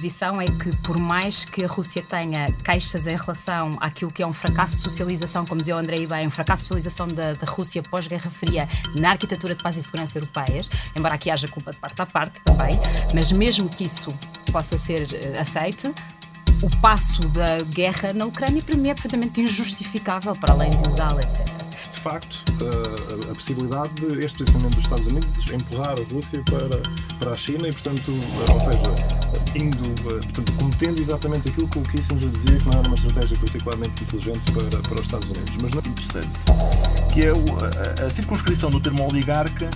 posição é que, por mais que a Rússia tenha queixas em relação àquilo que é um fracasso de socialização, como dizia o Andrei bem, um fracasso de socialização da, da Rússia pós-Guerra Fria na arquitetura de paz e segurança europeias, embora aqui haja culpa de parte a parte também, mas mesmo que isso possa ser uh, aceite, o passo da guerra na Ucrânia para mim é perfeitamente injustificável, para além de ilegal, etc. De facto, a, a possibilidade de este posicionamento dos Estados Unidos empurrar a Rússia para, para a China e, portanto, ou seja, indo, eh, portanto, cometendo exatamente aquilo que o Kissinger dizia que não era uma estratégia particularmente inteligente para, para os Estados Unidos. Mas não... Interessante. Que é o, a, a circunscrição do termo oligarca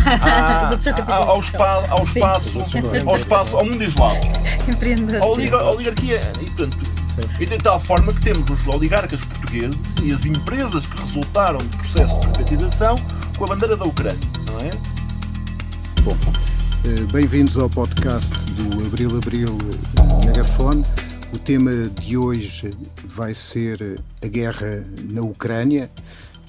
ah, ao, espaço, ao espaço, ao espaço, ao mundo isolado. Empreendedor. A oligarquia, e, portanto, e de tal forma que temos os oligarcas portugueses e as empresas que resultaram do processo de privatização com a bandeira da Ucrânia, não é? Bom, eh, bem-vindos ao podcast do Abril Abril Megafone. O tema de hoje vai ser a guerra na Ucrânia,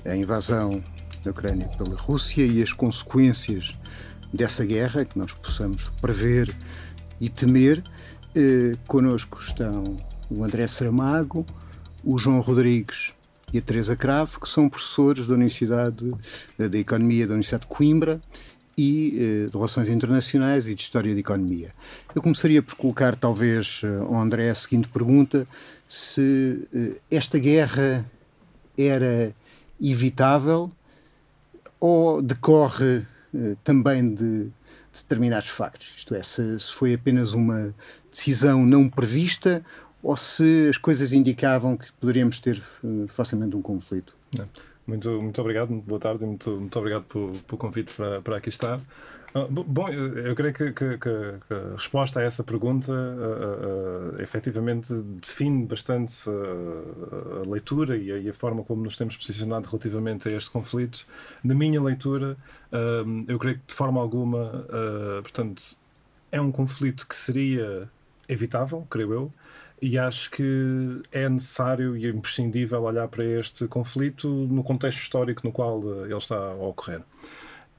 a invasão da Ucrânia pela Rússia e as consequências dessa guerra que nós possamos prever e temer. Eh, conosco estão o André Saramago, o João Rodrigues e a Teresa Cravo, que são professores da Universidade da Economia da Universidade de Coimbra e eh, de Relações Internacionais e de História da Economia. Eu começaria por colocar, talvez, eh, ao André a seguinte pergunta: se eh, esta guerra era evitável ou decorre também de determinados factos? Isto é, se, se foi apenas uma decisão não prevista ou se as coisas indicavam que poderíamos ter uh, facilmente um conflito. Muito, muito obrigado, boa tarde e muito, muito obrigado pelo, pelo convite para, para aqui estar. Uh, bom, eu, eu creio que, que, que, a resposta a essa pergunta uh, uh, efetivamente define bastante a leitura e a, e a, forma como nos temos posicionado relativamente a este conflito. Na minha leitura, eu creio que de forma alguma, portanto, é um conflito que seria evitável, creio eu, e acho que é necessário e imprescindível olhar para este conflito no contexto histórico no qual ele está a ocorrer.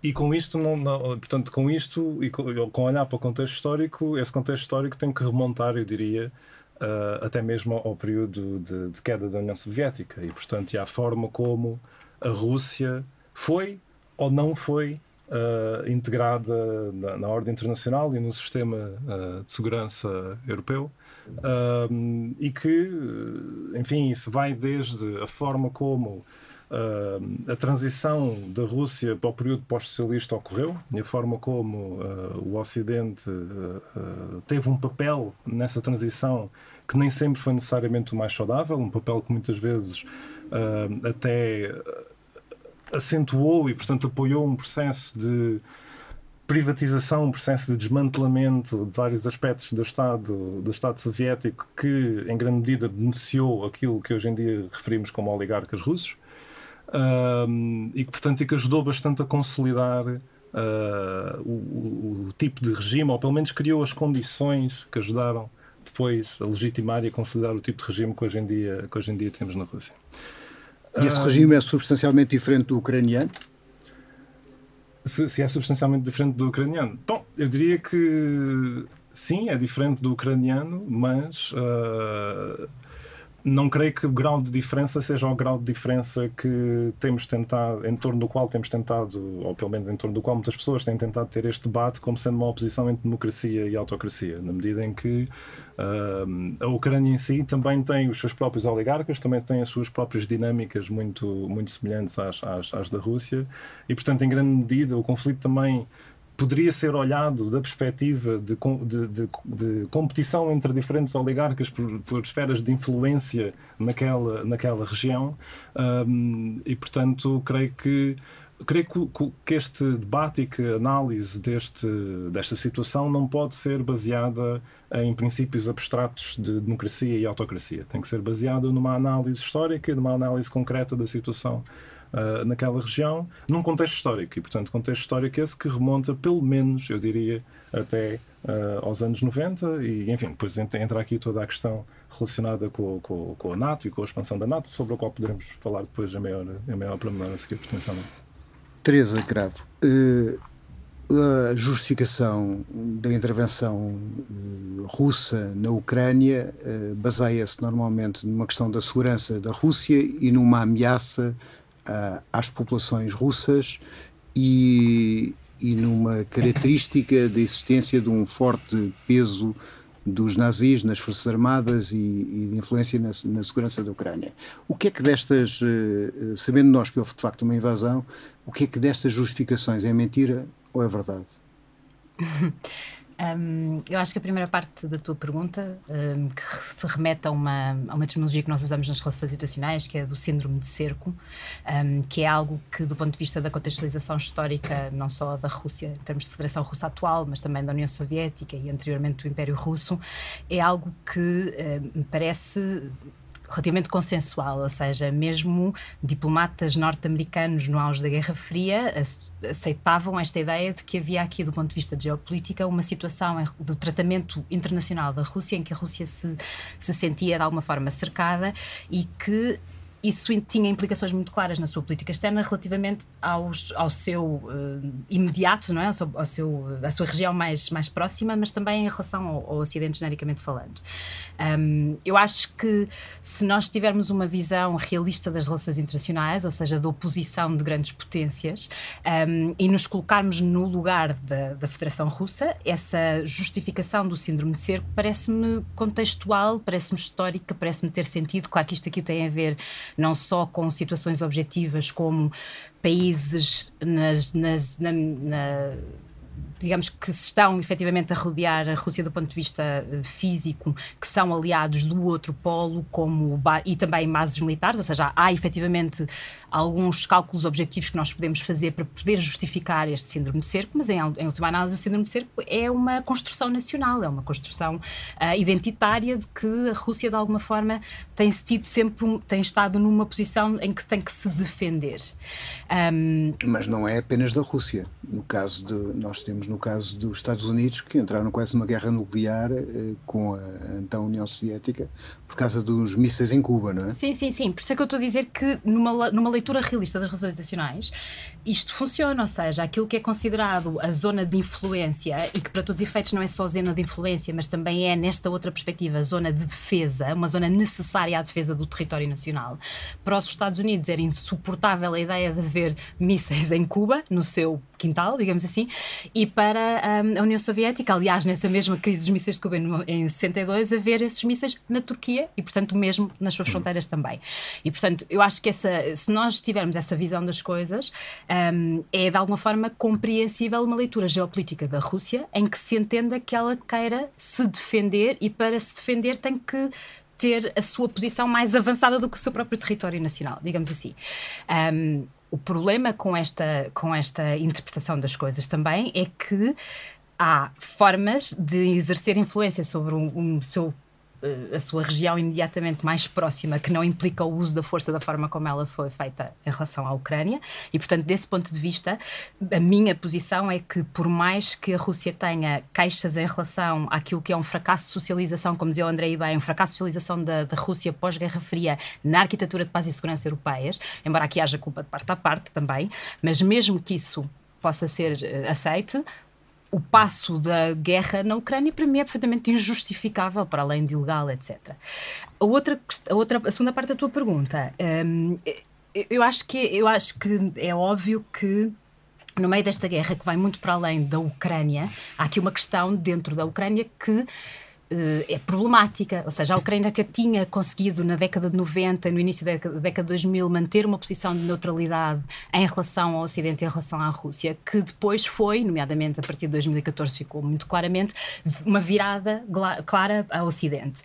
E com isto, não, não, portanto, com isto e com, com, olhar para o contexto histórico, esse contexto histórico tem que remontar, eu diria, uh, até mesmo ao período de, de, queda da União Soviética e, portanto, e à forma como a Rússia foi ou não foi uh, integrada na, na, ordem internacional e no sistema uh, de segurança europeu. E que, enfim, isso vai desde a forma como Uh, a transição da Rússia para o período pós-socialista ocorreu e a forma como uh, o Ocidente uh, teve um papel nessa transição que nem sempre foi necessariamente o mais saudável, um papel que muitas vezes até acentuou e, portanto, apoiou um processo de privatização, um processo de desmantelamento de vários aspectos do Estado, do Estado soviético que, em grande medida, beneficiou aquilo que hoje em dia referimos como oligarcas russos um, e que, portanto, e que ajudou bastante a consolidar uh, o, o, tipo de regime, ou pelo menos criou as condições que ajudaram depois a legitimar e a consolidar o tipo de regime que hoje em dia, que hoje em dia temos na Rússia. E esse regime é substancialmente diferente do ucraniano? Se, se, é substancialmente diferente do ucraniano? Bom, eu diria que sim, é diferente do ucraniano, mas uh, não creio que o grau de diferença seja o grau de diferença que temos tentado, em torno do qual temos tentado, ou pelo menos em torno do qual muitas pessoas têm tentado ter este debate como sendo uma oposição entre democracia e autocracia, na medida em que uh, a Ucrânia em si também tem os seus próprios oligarcas, também tem as suas próprias dinâmicas muito, muito semelhantes às, às, às da Rússia, e portanto, em grande medida, o conflito também poderia ser olhado da perspectiva de, de, de, de competição entre diferentes oligarcas por, por, esferas de influência naquela, naquela região um, e, portanto, creio que creio que, este debate e que a análise deste, desta situação não pode ser baseada em princípios abstratos de democracia e autocracia. Tem que ser baseada numa análise histórica e numa análise concreta da situação uh, naquela região, num contexto histórico. E, portanto, contexto histórico esse que remonta, pelo menos, eu diria, até uh, aos anos 90. E, enfim, depois entra aqui toda a questão relacionada com, com, com, a NATO e com a expansão da NATO, sobre a qual poderemos falar depois em maior, em maior pormenor a seguir, potencialmente. Teresa Cravo, uh, a justificação da intervenção russa na Ucrânia baseia-se normalmente numa questão da segurança da Rússia e numa ameaça uh, às populações russas e, e numa característica da existência de um forte peso dos nazis nas Forças Armadas e, e de influência na, na, segurança da Ucrânia. O que é que destas, sabendo nós que houve de facto uma invasão, o que é que destas justificações é mentira ou é verdade? Um, eu acho que a primeira parte da tua pergunta, um, que se remete a uma, a uma terminologia que nós usamos nas relações internacionais, que é do síndrome de cerco, um, que é algo que, do ponto de vista da contextualização histórica, não só da Rússia, em termos de Federação Russa atual, mas também da União Soviética e anteriormente do Império Russo, é algo que me parece relativamente consensual, ou seja, mesmo diplomatas norte-americanos no auge da Guerra Fria aceitavam esta ideia de que havia aqui, do ponto de vista de geopolítica, uma situação do tratamento internacional da Rússia em que a Rússia se, se sentia de alguma forma cercada e que isso tinha implicações muito claras na sua política externa relativamente aos, ao seu uh, imediato, não é? ao seu, ao seu, à sua região mais, mais próxima, mas também em relação ao, ao Ocidente, genericamente falando. Um, eu acho que se nós tivermos uma visão realista das relações internacionais, ou seja, da oposição de grandes potências, um, e nos colocarmos no lugar da, da Federação Russa, essa justificação do síndrome de cerco parece-me contextual, parece-me histórica, parece-me ter sentido. Claro que isto aqui tem a ver não só com situações objetivas como países nas, nas, na, na digamos que se estão efetivamente a rodear a Rússia do ponto de vista eh, físico, que são aliados do outro polo, como e também bases militares, ou seja, há efetivamente alguns cálculos objetivos que nós podemos fazer para poder justificar este síndrome de cerco, mas em, em última análise o síndrome de cerco é uma construção nacional, é uma construção uh, identitária de que a Rússia de alguma forma tem tido sempre tem estado numa posição em que tem que se defender. Um... Mas não é apenas da Rússia. No caso de nós temos no caso dos Estados Unidos, que entraram quase numa guerra nuclear eh, com a então União Soviética por causa dos mísseis em Cuba, não é? Sim, sim, sim. Por isso é que eu estou a dizer que numa, numa leitura realista das relações nacionais, isto funciona, ou seja, aquilo que é considerado a zona de influência e que para todos os efeitos não é só zona de influência, mas também é, nesta outra perspectiva, zona de defesa, uma zona necessária à defesa do território nacional. Para os Estados Unidos era insuportável a ideia de haver mísseis em Cuba, no seu quintal, digamos assim, e para um, a União Soviética, aliás, nessa mesma crise dos mísseis de Cuba em, 62, haver esses mísseis na Turquia e, portanto, mesmo nas suas fronteiras também. E, portanto, eu acho que essa, se nós tivermos essa visão das coisas, um, é de alguma forma compreensível uma leitura geopolítica da Rússia em que se entenda que ela queira se defender e, para se defender, tem que ter a sua posição mais avançada do que o seu próprio território nacional, digamos assim. Um, o problema com esta, com esta interpretação das coisas também é que há formas de exercer influência sobre o, o seu a sua região imediatamente mais próxima, que não implica o uso da força da forma como ela foi feita em relação à Ucrânia. E, portanto, desse ponto de vista, a minha posição é que, por mais que a Rússia tenha queixas em relação àquilo que é um fracasso de socialização, como dizia o Andrei bem, um fracasso de socialização da, da Rússia pós-Guerra Fria na arquitetura de paz e segurança europeias, embora aqui haja culpa de parte a parte também, mas mesmo que isso possa ser uh, aceite, o passo da guerra na Ucrânia para mim é perfeitamente injustificável, para além de ilegal, etc. A outra, a outra, a segunda parte da tua pergunta, hum, eu acho que eu acho que é óbvio que no meio desta guerra que vai muito para além da Ucrânia, há aqui uma questão dentro da Ucrânia que é problemática. Ou seja, a Ucrânia até tinha conseguido, na década de 90 no início da década de 2000, manter uma posição de neutralidade em relação ao Ocidente e em relação à Rússia, que depois foi, nomeadamente a partir de 2014, ficou muito claramente uma virada clara ao Ocidente.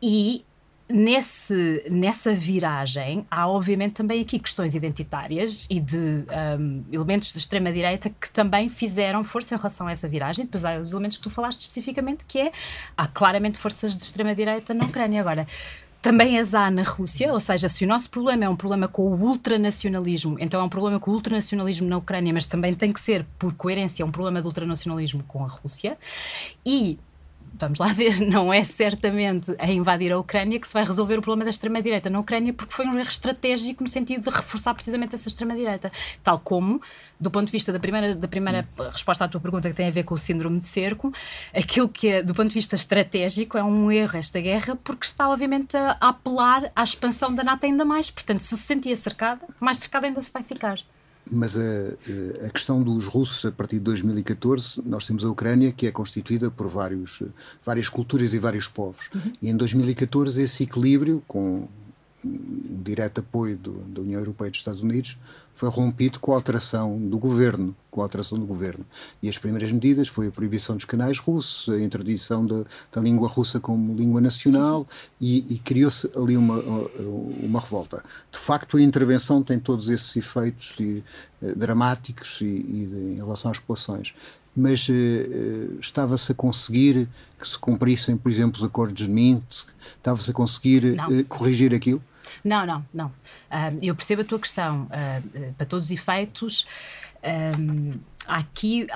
E nesse, nessa viragem há obviamente também aqui questões identitárias e de um, elementos de extrema-direita que também fizeram força em relação a essa viragem. Depois há os elementos que tu falaste especificamente, que é há claramente forças de extrema-direita na Ucrânia. Agora, também as há na Rússia, ou seja, se o nosso problema é um problema com o ultranacionalismo, então é um problema com o ultranacionalismo na Ucrânia, mas também tem que ser, por coerência, um problema de ultranacionalismo com a Rússia. E vamos lá ver, não é certamente a invadir a Ucrânia que se vai resolver o problema da extrema-direita na Ucrânia, porque foi um erro estratégico no sentido de reforçar precisamente essa extrema-direita. Tal como, do ponto de vista da primeira, da primeira resposta à tua pergunta, que tem a ver com o síndrome de cerco, aquilo que, é, do ponto de vista estratégico, é um erro esta guerra, porque está, obviamente, a, apelar à expansão da NATO ainda mais. Portanto, se se sentia cercada, mais cercada ainda se vai ficar. Mas a, a, questão dos russos, a partir de 2014, nós temos a Ucrânia, que é constituída por vários, várias culturas e vários povos. Uhum. E em 2014, esse equilíbrio, com um direto apoio do, da União Europeia e dos Estados Unidos, foi rompido com a alteração do governo, com a alteração do governo. E as primeiras medidas foi a proibição dos canais russos, a introdução da, da língua russa como língua nacional sim, sim. e, e criou-se ali uma, uma revolta. De facto, a intervenção tem todos esses efeitos e, eh, dramáticos e, e de, em relação às populações mas uh, estava-se a conseguir que se cumprissem, por exemplo, os acordos de Minsk? Estava-se a conseguir uh, corrigir aquilo? Não, não, não. Uh, eu percebo a tua questão. Uh, para todos os efeitos, aqui.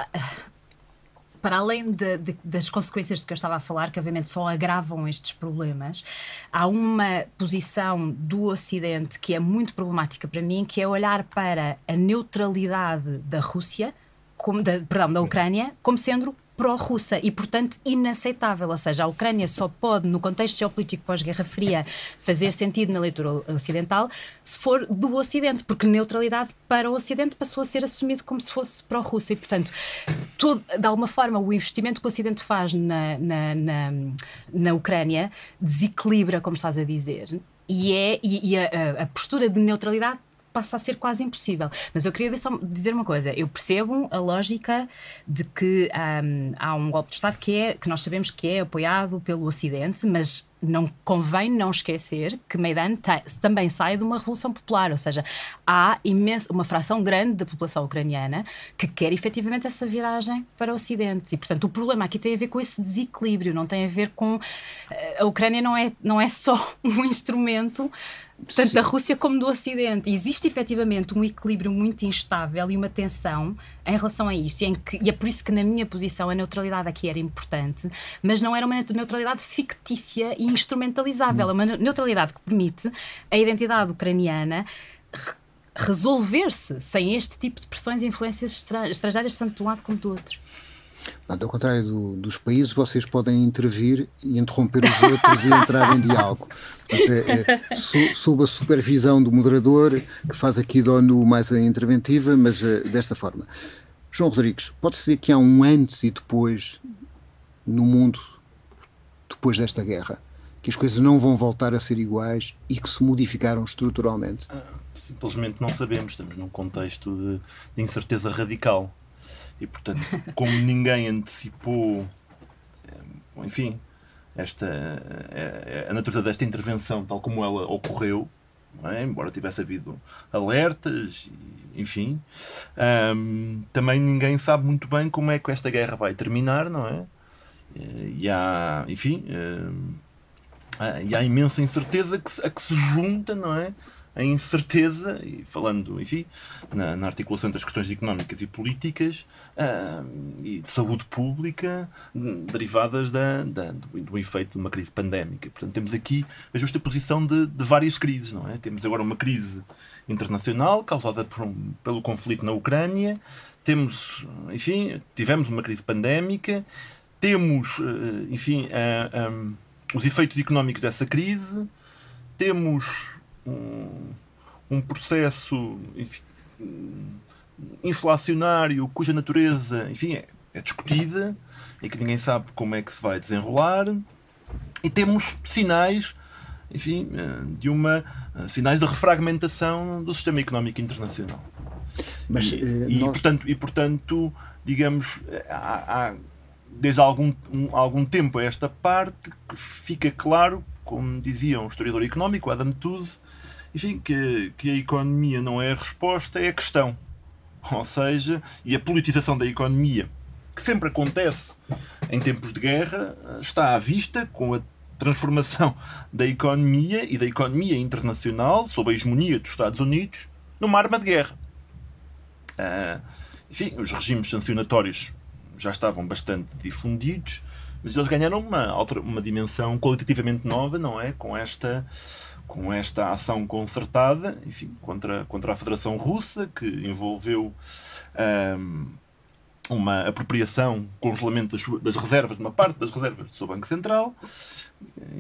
para além de, de, das consequências de que eu estava a falar, que obviamente só agravam estes problemas, há uma posição do Ocidente que é muito problemática para mim, que é olhar para a neutralidade da Rússia, como, da, perdão, da Ucrânia, como sendo pró-russa e, portanto, inaceitável. Ou seja, a Ucrânia só pode, no contexto geopolítico pós-Guerra Fria, fazer sentido na leitura ocidental se for do Ocidente, porque neutralidade para o Ocidente passou a ser assumido como se fosse pró-russa. E, portanto, todo, de alguma forma, o investimento que o Ocidente faz na, na, na, na Ucrânia desequilibra, como estás a dizer. E, é, e, e a, a postura de neutralidade passa a ser quase impossível. Mas eu queria só dizer uma coisa: eu percebo a lógica de que um, há um golpe de Estado que, é, que nós sabemos que é apoiado pelo Ocidente, mas não convém não esquecer que Maidan também sai de uma revolução popular, ou seja, há imensa, uma fração grande da população ucraniana que quer efetivamente essa viragem para o Ocidente. E, portanto, o problema aqui tem a ver com esse desequilíbrio, não tem a ver com. Eh, a Ucrânia não é, não é só um instrumento tanto Sim. da Rússia como do Ocidente. Existe efetivamente um equilíbrio muito instável e uma tensão em relação a isto. E, que, e, é por isso que, na minha posição, a neutralidade aqui era importante, mas não era uma neutralidade fictícia e instrumentalizável. Hum. É uma neutralidade que permite a identidade ucraniana resolver-se sem este tipo de pressões e influências estrangeiras, tanto de um lado como do outro. Ao contrário do, dos países, vocês podem intervir e interromper os outros e entrar em diálogo. Portanto, é, é, sob a supervisão do moderador, que faz aqui da ONU mais a interventiva, mas é, desta forma. João Rodrigues, pode-se dizer que há um antes e depois no mundo, depois desta guerra? Que as coisas não vão voltar a ser iguais e que se modificaram estruturalmente? Ah, simplesmente não sabemos. Estamos num contexto de, de incerteza radical e, portanto, como ninguém antecipou, eh, enfim, esta, a, eh, a natureza desta intervenção, tal como ela ocorreu, é? embora tivesse havido alertas, enfim, também ninguém sabe muito bem como é que esta guerra vai terminar, não é? Eh, e há, enfim, e há imensa incerteza a que se junta, não é? A incerteza, e falando, enfim, na, na articulação das questões económicas e políticas uh, e de saúde pública derivadas da, da do, do, efeito de uma crise pandémica. Portanto, temos aqui a justa posição de, de várias crises, não é? Temos agora uma crise internacional causada um, pelo conflito na Ucrânia, temos, enfim, tivemos uma crise pandémica, temos, uh, enfim, os efeitos económicos dessa crise, temos um, um processo enfim, inflacionário cuja natureza, enfim, é, é discutida e que ninguém sabe como é que se vai desenrolar. E temos sinais, enfim, eh, de uma eh, sinais de refragmentação do sistema económico internacional. Mas, e, uh, e, portanto, e portanto, digamos, há, há, desde algum, um, algum tempo a esta parte que fica claro, como dizia um historiador económico, Adam Tooze, enfim, que, que a economia não é a resposta, é a questão. Ou seja, e a politização da economia, que sempre acontece em tempos de guerra, está à vista com a transformação da economia e da economia internacional, sob a hegemonia dos Estados Unidos, numa arma de guerra. Uh, enfim, os regimes sancionatórios já estavam bastante difundidos, mas eles ganharam uma, uma dimensão qualitativamente nova, não é? Com esta, com esta ação concertada, enfim, contra, contra a Federação Russa, que envolveu um, uma apropriação, congelamento das, das reservas, uma parte das reservas do seu Banco Central,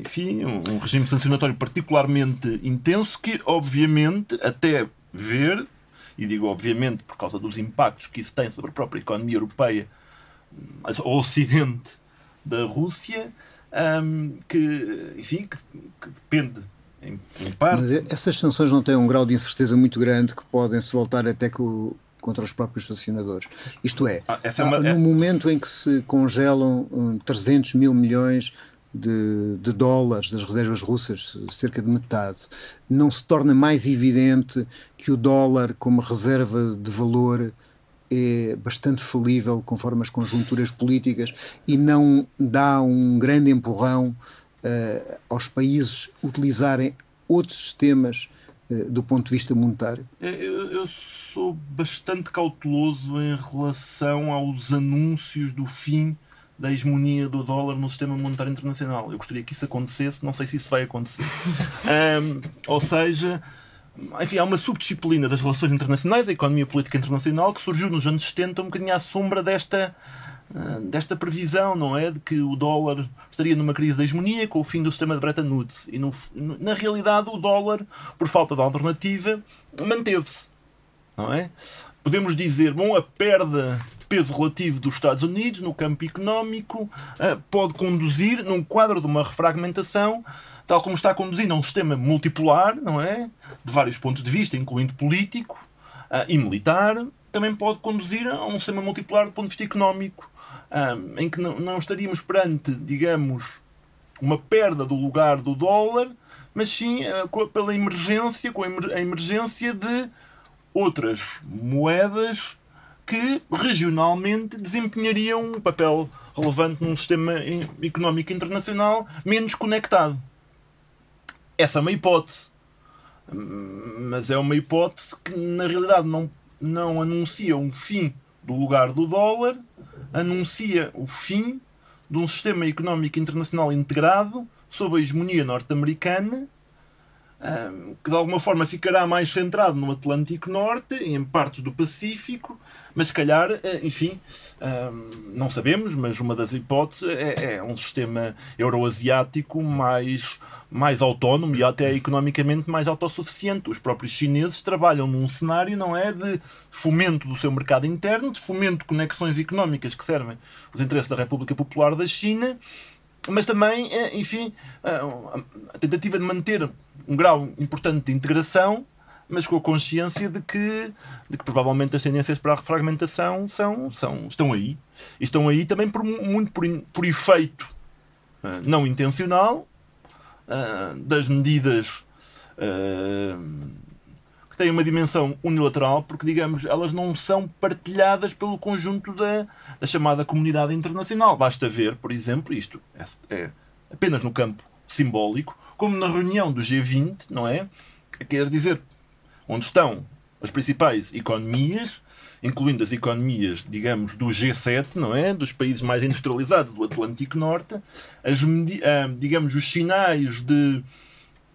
enfim, um, um regime sancionatório particularmente intenso que, obviamente, até ver, e digo obviamente por causa dos impactos que isso tem sobre a própria economia europeia, o ocidente da Rússia, um, que, enfim, que, que depende em, em, parte. Mas essas sanções não têm um grau de incerteza muito grande que podem se voltar até que o, contra os próprios sancionadores. Isto é, ah, é uma, no é... momento em que se congelam um, 300 mil milhões de, de, dólares das reservas russas, cerca de metade, não se torna mais evidente que o dólar, como reserva de valor, é bastante falível conforme as conjunturas políticas e não dá um grande empurrão uh, aos países utilizarem outros sistemas uh, do ponto de vista monetário? Eu, eu, sou bastante cauteloso em relação aos anúncios do fim da hegemonia do dólar no sistema monetário internacional. Eu gostaria que isso acontecesse, não sei se isso vai acontecer. um, ou seja, enfim, há uma subdisciplina das relações internacionais, a economia política internacional, que surgiu nos anos 70 um bocadinho à sombra desta, ah, desta previsão, não é? De que o dólar estaria numa crise hegemonia com o fim do sistema de Bretton Woods. E no, na realidade, o dólar, por falta de alternativa, manteve-se, não é? Podemos dizer, bom, a perda peso relativo dos Estados Unidos no campo económico ah, pode conduzir, num quadro de uma refragmentação, tal como está conduzindo a um sistema multipolar, não é? De vários pontos de vista, incluindo político uh, e militar, também pode conduzir a um sistema multipolar do ponto de vista económico, uh, em que não, não estaríamos perante, digamos, uma perda do lugar do dólar, mas sim uh, pela emergência, com a emergência de outras moedas que regionalmente desempenhariam um papel relevante num sistema económico internacional menos conectado. Essa é uma hipótese. Mas é uma hipótese que, na realidade, não, não anuncia um fim do lugar do dólar, anuncia o fim de um sistema económico internacional integrado sob a hegemonia norte-americana que de alguma forma ficará mais centrado no Atlântico Norte, em partes do Pacífico, mas se calhar, eh, enfim, não sabemos, mas uma das hipóteses é, é um sistema euroasiático mais, mais autónomo e até economicamente mais autossuficiente. Os próprios chineses trabalham num cenário, não é, de fomento do seu mercado interno, de fomento de conexões económicas que servem os interesses da República Popular da China, mas também, eh, enfim, eh, a tentativa de manter um grau importante de integração, mas com a consciência de que, de que provavelmente as tendências para a refragmentação são, são, estão aí. E estão aí também por, muito por, por efeito uh, não intencional das medidas que têm uma dimensão unilateral, porque, digamos, elas não são partilhadas pelo conjunto da, da chamada comunidade internacional. Basta ver, por exemplo, isto é, é apenas no campo simbólico, como na reunião do G20, não é? Quer dizer, onde estão as principais economias, incluindo as economias, digamos, do G7, não é? Dos países mais industrializados do Atlântico Norte, as, uh, digamos, os sinais de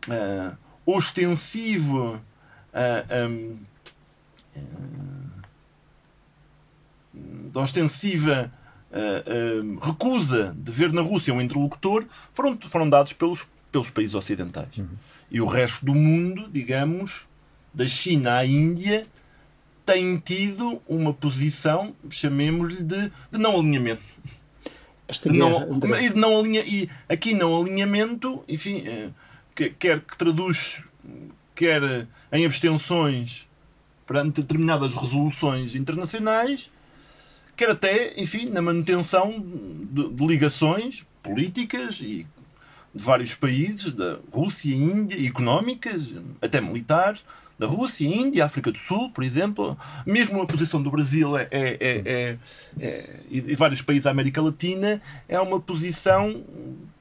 uh, ostensivo uh, um, da ostensiva uh, uh, recusa de ver na Rússia um interlocutor foram, foram dados pelos pelos países ocidentais. Uhum. E o resto do mundo, digamos, da China à Índia, tem tido uma posição, chamemos-lhe, de, de não alinhamento. De não, e, de não alinha, e aqui não alinhamento, enfim, eh, quer que traduz, quer em abstenções perante determinadas resoluções internacionais, quer até, enfim, na manutenção de, de ligações políticas e de vários países, da Rússia, Índia, económicas, até militares, da Rússia, Índia, África do Sul, por exemplo. Mesmo a posição do Brasil é, é, é, é, é e vários países da América Latina é uma posição,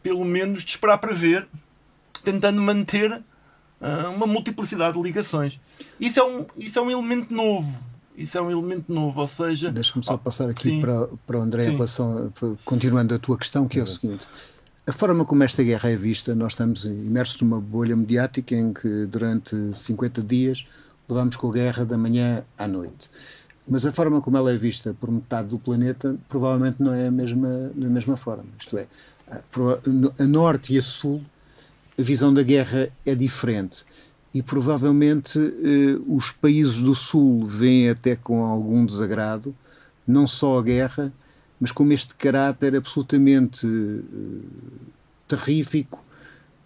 pelo menos, de esperar para ver, tentando manter uma multiplicidade de ligações. Isso é um, isso é um elemento novo. isso é um elemento novo, ou seja. Deixa-me só passar aqui para, para o André sim. em relação. A, continuando a tua questão, que é o seguinte. A forma como esta guerra é vista, nós estamos imersos numa bolha mediática em que durante 50 dias levamos com a guerra da manhã à noite. Mas a forma como ela é vista por metade do planeta provavelmente não é a mesma, da mesma forma. Isto é, a norte e a sul, a visão da guerra é diferente. E provavelmente eh, os países do sul veem até com algum desagrado não só a guerra, mas com este caráter absolutamente eh, terrífico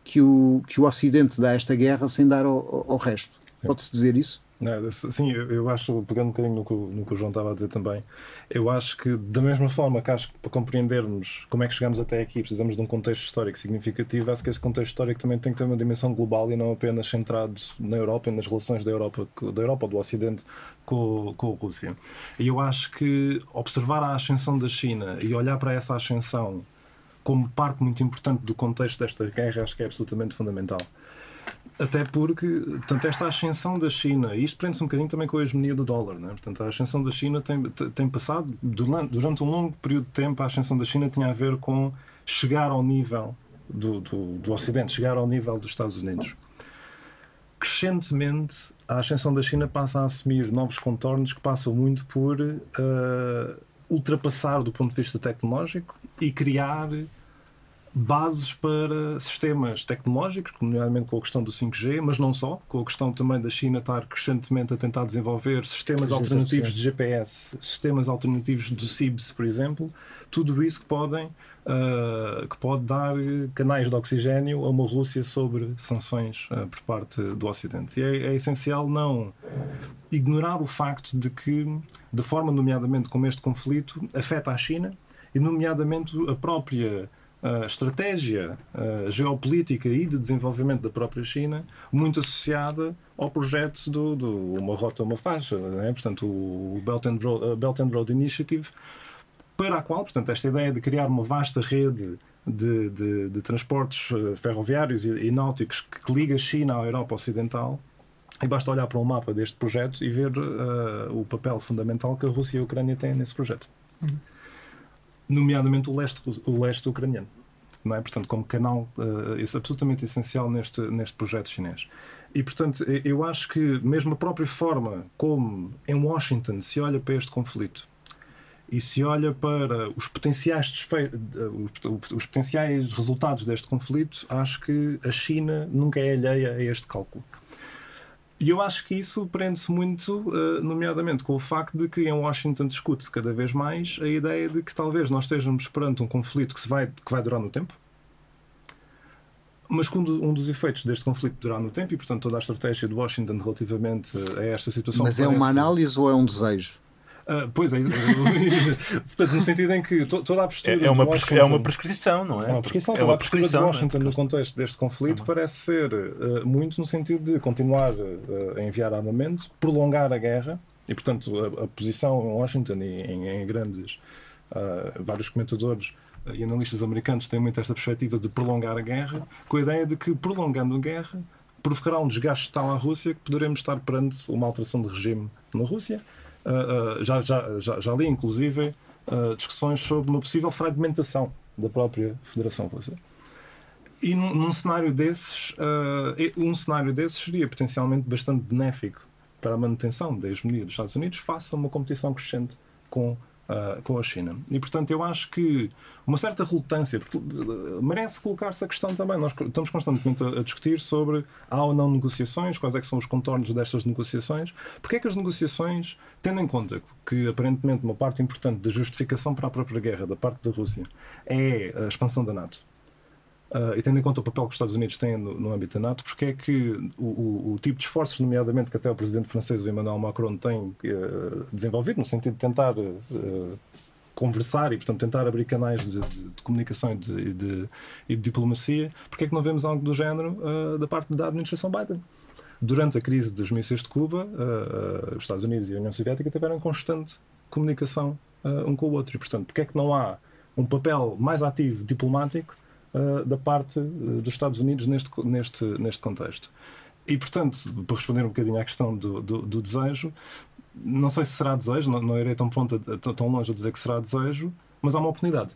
que o, que o Ocidente dá a esta guerra sem dar ao, ao resto. Pode-se dizer isso? Sim, eu acho, pegando um bocadinho no que, no que o João estava a dizer também, eu acho que, da mesma forma que acho que para compreendermos como é que chegamos até aqui precisamos de um contexto histórico significativo, acho que esse contexto histórico também tem que ter uma dimensão global e não apenas centrado na Europa e nas relações da Europa, da Europa do Ocidente com, com a Rússia. E eu acho que observar a ascensão da China e olhar para essa ascensão como parte muito importante do contexto desta guerra, acho que é absolutamente fundamental. Até porque, portanto, esta ascensão da China, e isto prende-se um bocadinho também com a hegemonia do dólar, né? portanto, a ascensão da China tem, tem passado, durante um longo período de tempo, a ascensão da China tinha a ver com chegar ao nível do, do, do Ocidente, chegar ao nível dos Estados Unidos. Crescentemente, a ascensão da China passa a assumir novos contornos que passam muito por uh, ultrapassar do ponto de vista tecnológico e criar bases para sistemas tecnológicos, nomeadamente com a questão do 5G, mas não só, com a questão também da China estar crescentemente a tentar desenvolver sistemas alternativos de GPS, sistemas alternativos do CIBS, por exemplo, tudo isso que podem uh, que pode dar canais de oxigênio a uma Rússia sobre sanções uh, por parte do Ocidente. E é, é essencial não ignorar o facto de que, de forma nomeadamente como este conflito afeta a China e nomeadamente a própria uh, estratégia uh, geopolítica e de desenvolvimento da própria China, muito associada ao projeto do, do Uma Rota, Uma Faixa, né? portanto, o Belt and, Road, Belt and Road Initiative, para a qual, portanto, esta ideia de criar uma vasta rede de, de, de transportes ferroviários e, e náuticos que liga a China à Europa Ocidental, e basta olhar para um mapa deste projeto e ver uh, o papel fundamental que a Rússia e a Ucrânia têm nesse projeto. Uhum nomeadamente o leste, o leste ucraniano. Não é? Portanto, como canal uh, absolutamente essencial neste, neste projeto chinês. E, portanto, eu acho que mesmo a própria forma como em Washington se olha para este conflito e se olha para os potenciais, os, os potenciais resultados deste conflito, acho que a China nunca é alheia a este cálculo. E eu acho que isso prende-se muito, uh, nomeadamente, com o facto de que em Washington discute-se cada vez mais a ideia de que talvez nós estejamos perante um conflito que, se vai, que vai durar no tempo, mas que um, dos efeitos deste conflito durar no tempo, e portanto toda a estratégia de Washington relativamente a esta situação. Mas é parece... uma análise ou é um desejo? Uh, pois é, portanto, no sentido em que to, toda a postura. É, é, uma, Washington, é uma prescrição, não é? É uma prescrição. É toda a postura de Washington no contexto deste conflito uhum. parece ser uh, muito no sentido de continuar uh, a enviar armamento, prolongar a guerra, e portanto a, a posição em Washington e em, em grandes. vários comentadores e analistas americanos têm muito esta perspectiva de prolongar a guerra, com a ideia de que prolongando a guerra provocará um desgaste tal à Rússia que poderemos estar perante uma alteração de regime na Rússia uh, já, já, já, já li, inclusive, uh, discussões sobre uma possível fragmentação da própria Federação Russa. E num, num cenário desses, um cenário desses seria potencialmente bastante benéfico para a manutenção da hegemonia dos Estados Unidos face a uma competição crescente com uh, com a China. E, portanto, eu acho que uma certa relutância, porque merece colocar-se a questão também. Nós estamos constantemente a, a, discutir sobre há ou não negociações, quais é são os contornos destas negociações, porque é que as negociações, tendo em conta que aparentemente uma parte importante da justificação para a própria guerra da parte da Rússia é a expansão da NATO, Uh, e tendo em conta o papel que os Estados Unidos têm no, no âmbito da NATO, porque é que o, o, o, tipo de esforços, nomeadamente que até o presidente francês, Emmanuel Macron, tem uh, desenvolvido, no sentido de tentar uh, conversar e, portanto, tentar abrir canais de, de, de comunicação e de, de, e de, diplomacia, porque é que não vemos algo do género da parte da administração Biden? Durante a crise dos mísseis de Cuba, os Estados Unidos e a União Soviética tiveram constante comunicação um com o outro. E, portanto, porque é que não há um papel mais ativo diplomático uh, da parte uh, dos Estados Unidos neste, neste, neste contexto. E, portanto, para responder um bocadinho à questão do, do, do desejo, não sei se será desejo, não, não irei tão, pronto a, tão longe a dizer que será desejo, mas há uma oportunidade.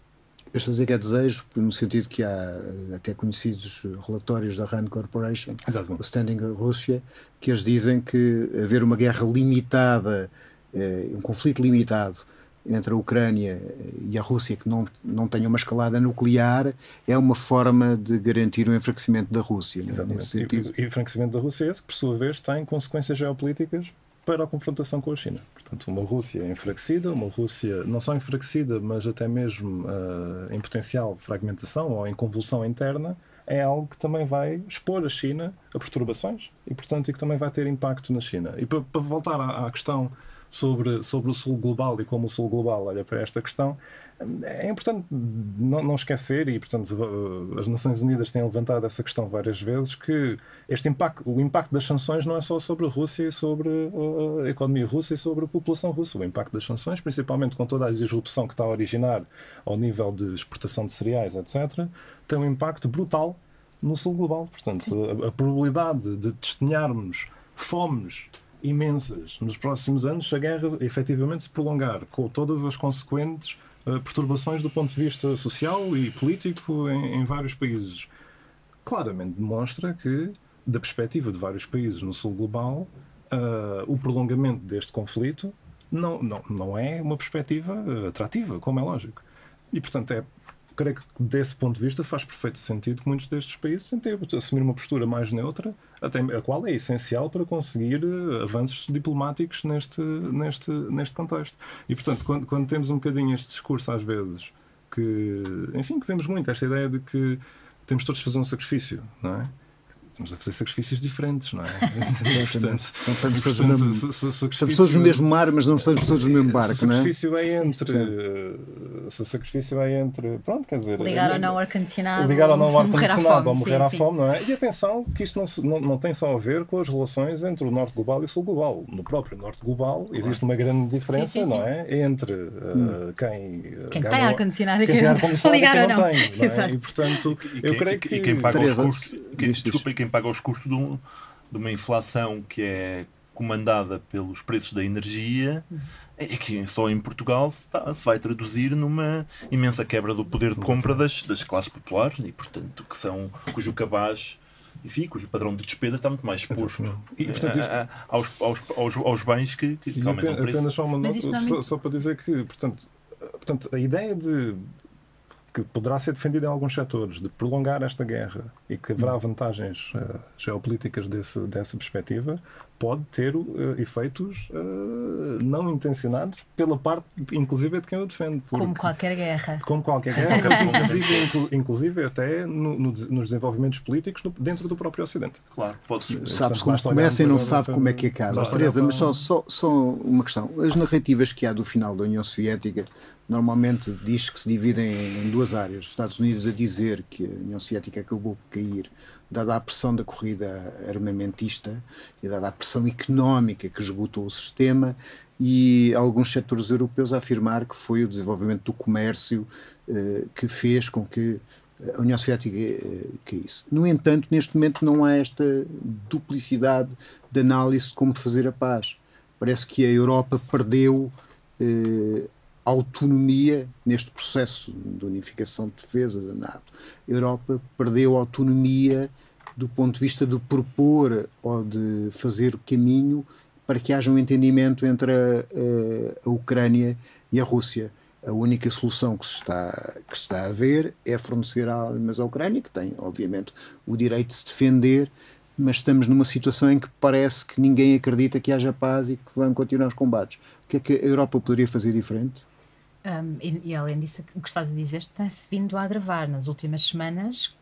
Eu estou a dizer que é desejo, no sentido que há até conhecidos relatórios da RAND Corporation, Exatamente. o Standing Russia, que eles dizem que haver uma guerra limitada, eh, um conflito limitado entre a Ucrânia e a Rússia que não, não tenha uma escalada nuclear é uma forma de garantir o enfraquecimento da Rússia. É? Exatamente. E, e o enfraquecimento da Rússia é esse por sua vez, tem consequências geopolíticas para a confrontação com a China. Portanto, uma Rússia enfraquecida, uma Rússia não só enfraquecida, mas até mesmo uh, em potencial fragmentação ou em convulsão interna, é algo que também vai expor a China a perturbações e, portanto, e que também vai ter impacto na China. E para, para voltar à, à questão sobre, sobre o Sul global e como o Sul global olha para esta questão, é importante não, não, esquecer, e portanto as Nações Unidas têm levantado essa questão várias vezes, que este impacto, o impacto das sanções não é só sobre a Rússia e sobre a economia russa e sobre a população russa. O impacto das sanções, principalmente com toda a disrupção que está a originar ao nível de exportação de cereais, etc., tem um impacto brutal no sul global. Portanto, a, a, probabilidade de testemunharmos fomes imensas nos próximos anos se a guerra efetivamente se prolongar, com todas as consequentes uh, perturbações do ponto de vista social e político em, em, vários países. Claramente demonstra que, da perspectiva de vários países no sul global, uh, o prolongamento deste conflito não, não, não é uma perspectiva uh, atrativa, como é lógico. E, portanto, é creio que desse ponto de vista faz perfeito sentido que muitos destes países tentem assumir uma postura mais neutra, até a qual é essencial para conseguir eh, avanços diplomáticos neste, neste, neste contexto. E, portanto, quando, quando temos um bocadinho este discurso, às vezes, que, enfim, que vemos muito esta ideia de que temos todos de fazer um sacrifício, não é? Estamos a fazer sacrifícios diferentes, não é? portanto, não estamos, todos, portanto, no mesmo, estamos todos no mesmo mar, mas não estamos todos no mesmo barco, não é? O sacrifício é entre. Se o sacrifício é entre. Pronto, quer dizer. Ligar ou não ao ar-condicionado. Ligar ou não ao ar-condicionado ou morrer à fome, não é? E atenção, que isto não, não, não tem só a ver com as relações entre o Norte Global e o Sul Global. No próprio Norte Global existe uma grande diferença, sim, sim, sim. não é? Entre uh, quem. Quem tem ar-condicionado e quem, tem ar-condicionado e quem não, não tem. Não é? E portanto, eu creio que. E quem paga os custos. Desculpa, quem paga os custos de, um, de uma inflação que é comandada pelos preços da energia e que só em Portugal se, está, se, vai traduzir numa imensa quebra do poder de compra das, das classes populares e, portanto, que são, cujo cabaz enfim, cujo padrão de despesa está muito mais exposto e, portanto, isto... aos, aos, aos, aos, bens que, que, aumentam o preço. Apenas só uma nota, só para dizer que, portanto, portanto, a ideia de que poderá ser defendido em alguns setores, de prolongar esta guerra e que haverá hum. vantagens uh, geopolíticas desse, dessa perspectiva, pode ter uh, efeitos uh, não intencionados pela parte, inclusive, de quem o defende. Porque, como qualquer guerra. Como qualquer guerra, inclusive, inclusive até no, no, nos desenvolvimentos políticos no, dentro do próprio Ocidente. Claro, pode Sabe-se como começa e não sabe como é que acaba. Teresa, mas só, só, só uma questão. As narrativas que há do final da União Soviética normalmente diz que se dividem em duas áreas. Os Estados Unidos a dizer que a União Soviética acabou por cair, dada a pressão da corrida armamentista e dada a pressão económica que esgotou o sistema, e alguns setores europeus a afirmar que foi o desenvolvimento do comércio eh, que fez com que a União Soviética eh, caísse. No entanto, neste momento não há esta duplicidade de análise de como fazer a paz. Parece que a Europa perdeu eh, autonomia neste processo de unificação de defesa da NATO. A Europa perdeu autonomia do ponto de vista de propor ou de fazer caminho para que haja um entendimento entre a, a, a Ucrânia e a Rússia. A única solução que se, está, que se está a ver é fornecer armas à Ucrânia, que tem, obviamente, o direito de defender, mas estamos numa situação em que parece que ninguém acredita que haja paz e que vão continuar os combates. O que é que a Europa poderia fazer diferente? Um, e, e, além disso, o que estás a dizer tem-se vindo a agravar nas últimas semanas.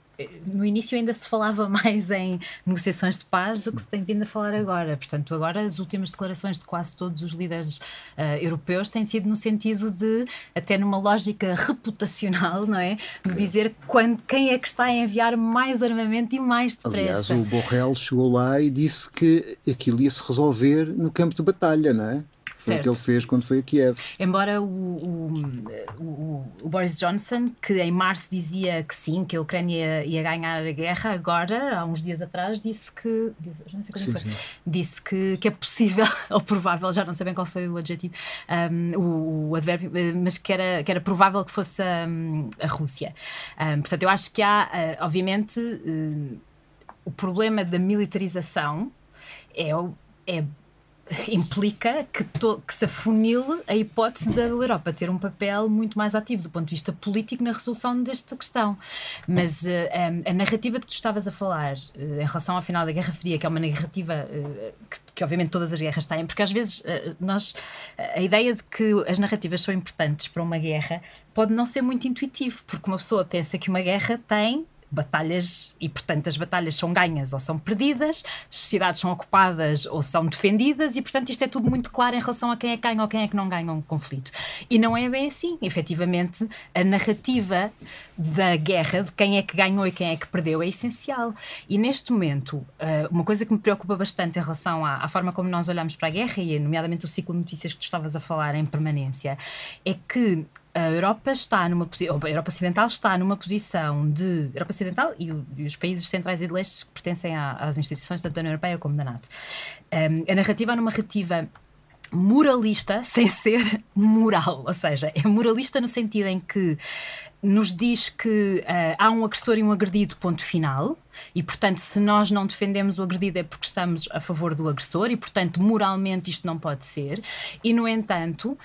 No início ainda se falava mais em negociações de paz do que se tem vindo a falar agora. Portanto, agora as últimas declarações de quase todos os líderes uh, europeus têm sido no sentido de, até numa lógica reputacional, não é? De dizer quando, quem é que está a enviar mais armamento e mais depressa. Aliás, o Borrell chegou lá e disse que aquilo ia se resolver no campo de batalha, não é? Foi o que ele fez quando foi a Kiev. Embora o, o, o, Boris Johnson, que em março dizia que sim, que a Ucrânia ia ganhar a guerra, agora, há uns dias atrás, disse que. Disse, não sei sim, foi, sim. Disse que, que é possível, ou provável, já não sei bem qual foi o adjetivo, um, o, o, advérbio, mas que era, que era provável que fosse um, a Rússia. Um, portanto, eu acho que há, uh, obviamente, uh, o problema da militarização é, é implica que, to, que se afunile a hipótese da Europa ter um papel muito mais ativo do ponto de vista político na resolução desta questão. Mas uh, a, narrativa que tu estavas a falar uh, em relação ao final da Guerra Fria, que é uma narrativa uh, que, que, obviamente todas as guerras têm, porque às vezes nós a ideia de que as narrativas são importantes para uma guerra pode não ser muito intuitivo, porque uma pessoa pensa que uma guerra tem batalhas e, portanto, as batalhas são ganhas ou são perdidas, as cidades são ocupadas ou são defendidas e, portanto, isto é tudo muito claro em relação a quem é que ganha ou quem é que não ganha um conflito. E não é bem assim. Efetivamente, a narrativa da guerra, de quem é que ganhou e quem é que perdeu, é essencial. E neste momento, eh, uma coisa que me preocupa bastante em relação à, à forma como nós olhamos para a guerra, e nomeadamente o ciclo de notícias que tu estavas a falar em permanência, é que a Europa está numa posição, a Europa Ocidental está numa posição de Europa Ocidental e, o, e os países centrais e de leste que pertencem às instituições tanto da União Europeia como da NATO. Um, a narrativa é uma narrativa moralista sem ser moral, ou seja, é moralista no sentido em que nos diz que uh, há um agressor e um agredido, ponto final, e portanto, se nós não defendemos o agredido é porque estamos a favor do agressor, e portanto, moralmente isto não pode ser, e no entanto,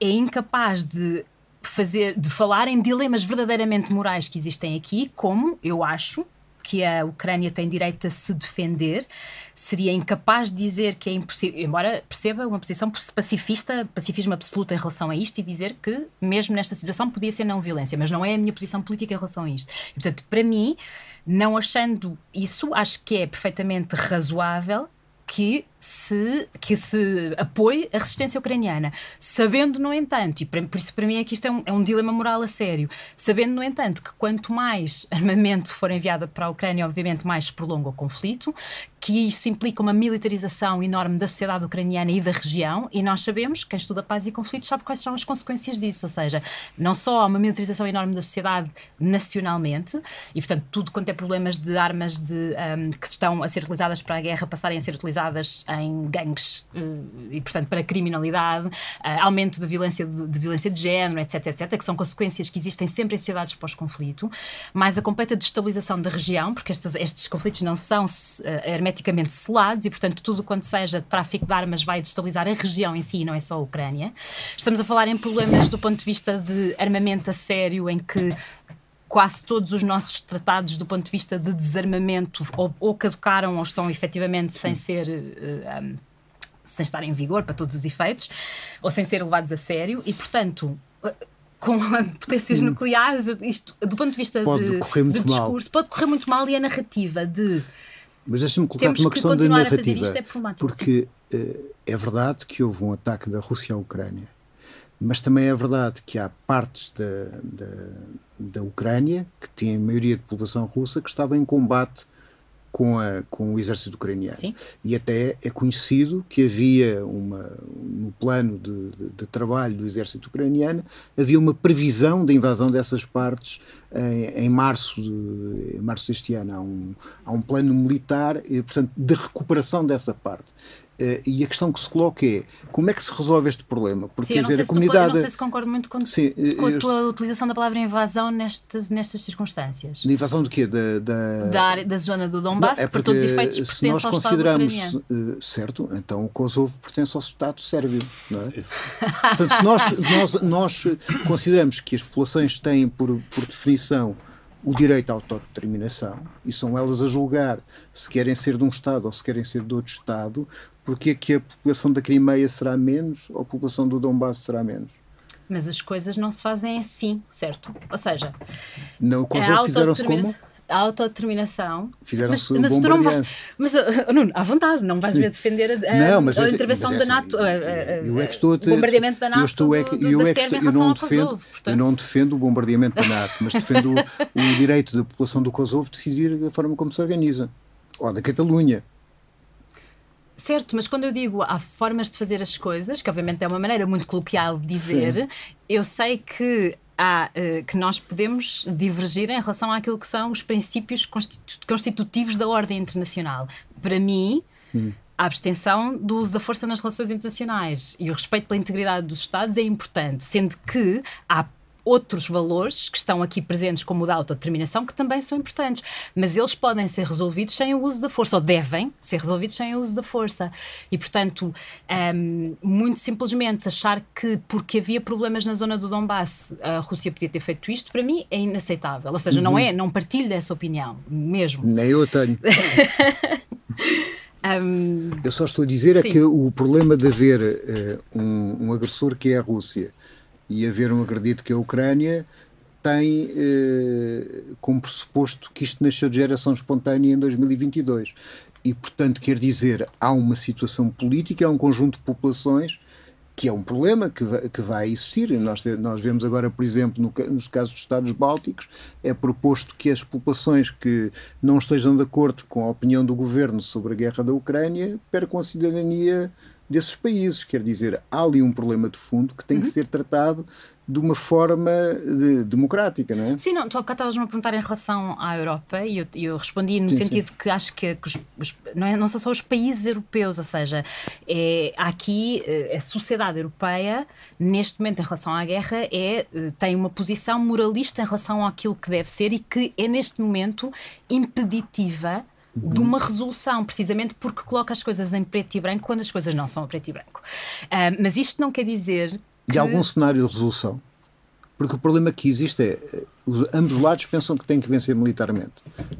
é incapaz de fazer, de falar em dilemas verdadeiramente morais que existem aqui, como eu acho que a Ucrânia tem direito a se defender, seria incapaz de dizer que é impossível, embora perceba uma posição pacifista, pacifismo absoluto em relação a isto e dizer que, mesmo nesta situação, podia ser não violência, mas não é a minha posição política em relação a isto. E, portanto, para mim, não achando isso, acho que é perfeitamente razoável que se, que se apoie a resistência ucraniana. Sabendo, no entanto, e por isso para mim é que isto é um, é um dilema moral a sério, sabendo, no entanto, que quanto mais armamento for enviado para a Ucrânia, obviamente mais se prolonga o conflito, que isso implica uma militarização enorme da sociedade ucraniana e da região, e nós sabemos, quem estuda paz e conflitos sabe quais são as consequências disso, ou seja, não só há uma militarização enorme da sociedade nacionalmente, e portanto tudo quanto é problemas de armas de, um, que estão a ser utilizadas para a guerra passarem a ser utilizadas em gangues eh, e, portanto, para criminalidade, eh, aumento de violência de, de, violência de género, etc, etc, que são consequências que existem sempre em sociedades pós-conflito, mais a completa destabilização da região, porque estes, estes conflitos não são uh, hermeticamente selados e, portanto, tudo quanto seja tráfico de armas vai destabilizar a região em si e não é só a Ucrânia. Estamos a falar em problemas do ponto de vista de armamento a sério, em que quase todos os nossos tratados do ponto de vista de desarmamento ou, ou caducaram ou estão efetivamente sem ser. Uh, eh, um, sem estar em vigor para todos os efeitos, ou sem ser levados a sério, e portanto, eh, com potências nucleares, isto do ponto de vista pode de, correr muito de discurso, mal. pode correr muito mal e a narrativa de. Mas deixa-me colocar uma que questão da narrativa. É porque uh, é verdade que houve um ataque da Rússia à Ucrânia, mas também é verdade que há partes da, da da Ucrânia, que tem a maioria de população russa, que estava em combate com, a, com o exército ucraniano. Sim. E até é conhecido que havia uma, no plano de, de, de, trabalho do exército ucraniano, havia uma previsão da invasão dessas partes em, em março, de, em março deste ano. Há um, há um plano militar, e, portanto, de recuperação dessa parte. Uh, e a questão que se coloca é como é que se resolve este problema? Porque, Sim, quer dizer, a comunidade. Tu, eu não sei se concordo muito com, Sim, com a tua utilização da palavra invasão nestas, nestas circunstâncias. De invasão de quê? Da, da... da, área, da zona do Donbass, não, é que por todos os efeitos pertence nós ao consideramos, Estado ucraniano. Uh, certo, então o Kosovo pertence ao Estado sérvio. Não é? Portanto, se nós, nós, nós consideramos que as populações têm, por, por definição, o direito à autodeterminação e são elas a julgar se querem ser de um Estado ou se querem ser de outro Estado, porque é que a população da Crimeia será menos ou a população do Donbass será menos? Mas as coisas não se fazem assim, certo? Ou seja, não, Kosovo fizeram-se como? A autodeterminação. Fizeram-se mas, mas tu não vais. Mas, uh, Nuno, à vontade, não vais ver defender a, não, mas a, a intervenção mas é da assim, NATO. eu é que estou a te, o bombardeamento da NATO. Eu, estou é que, do, eu, é que estou, eu, não defendo, Kosovo, eu não defendo o bombardeamento da NATO, mas defendo o, o direito da população do Kosovo de decidir da forma como se organiza. Ou da Catalunha Certo, mas quando eu digo há formas de fazer as coisas, que obviamente é uma maneira muito coloquial de dizer, Sim. eu sei que há, uh, que nós podemos divergir em relação àquilo que são os princípios constitu constitutivos da ordem internacional. Para mim, hum. a abstenção do uso da força nas relações internacionais e o respeito pela integridade dos Estados é importante, sendo que há outros valores que estão aqui presentes, como o da autodeterminação, que também são importantes. Mas eles podem ser resolvidos sem o uso da força, ou devem ser resolvidos sem o uso da força. E, portanto, um, muito simplesmente achar que porque havia problemas na zona do Donbass a Rússia podia ter feito isto, para mim é inaceitável. Ou seja, uhum. não é, não partilho dessa opinião, mesmo. Nem eu tenho. um, eu só estou a dizer é que o problema de haver uh, um, um agressor que é a Rússia e haver um acredito que a Ucrânia tem eh, como pressuposto que isto nasceu de geração espontânea em 2022. E, portanto, quer dizer, há uma situação política, há um conjunto de populações que é um problema que que vai existir. Nós, nós vemos agora, por exemplo, no, nos casos dos Estados Bálticos, é proposto que as populações que não estejam de acordo com a opinião do governo sobre a guerra da Ucrânia percam a cidadania desses países. Quer dizer, há ali um problema de fundo que tem uhum. que ser tratado de uma forma de, democrática, não é? Sim, não, tu há estavas-me a perguntar em relação à Europa e eu, eu respondi no sim, sentido sim. que acho que, que os, os, não, é, não são só os países europeus, ou seja, é, aqui eh, a sociedade europeia, neste momento em relação à guerra, é, eh, tem uma posição moralista em relação àquilo que deve ser e que é neste momento impeditiva de uma resolução, precisamente porque coloca as coisas em preto e branco quando as coisas não são a preto e branco. Uh, mas isto não quer dizer. Que... algum cenário de resolução? Porque o problema que existe é os, ambos lados pensam que têm que vencer militarmente.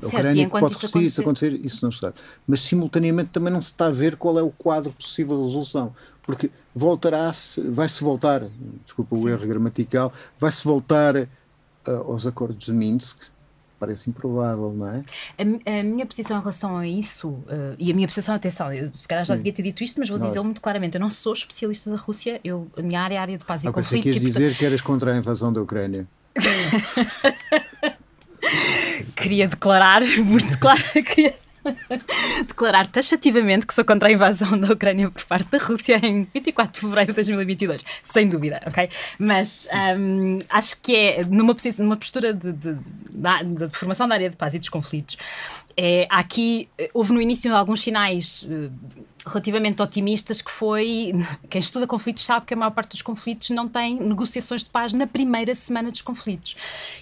A Ucrânia pode resistir, isso acontecer, isso não está. Mas simultaneamente também não se está a ver qual é o quadro possível de resolução. Porque voltará-se, vai-se voltar, desculpa Sim. o erro gramatical, vai-se voltar uh, aos acordos de Minsk, parece improvável, não é? A, a, minha posição em relação a isso, uh, e a minha posição, atenção, eu se calhar já Sim. devia ter dito isto, mas vou dizê-lo muito claramente: eu não sou especialista da Rússia, eu, a minha área é a área de paz ah, e conflitos. Queres portanto... dizer que eras contra a invasão da Ucrânia? queria declarar, muito claro, queria declarar taxativamente que sou contra a invasão da Ucrânia por parte da Rússia em 24 de fevereiro de 2022, sem dúvida, ok? Mas um, acho que é numa, numa postura de, de, de, de, formação da área de paz e dos conflitos. É, aqui houve no início alguns sinais uh, relativamente otimistas que foi quem estuda conflitos sabe que a maior parte dos conflitos não tem negociações de paz na primeira semana dos conflitos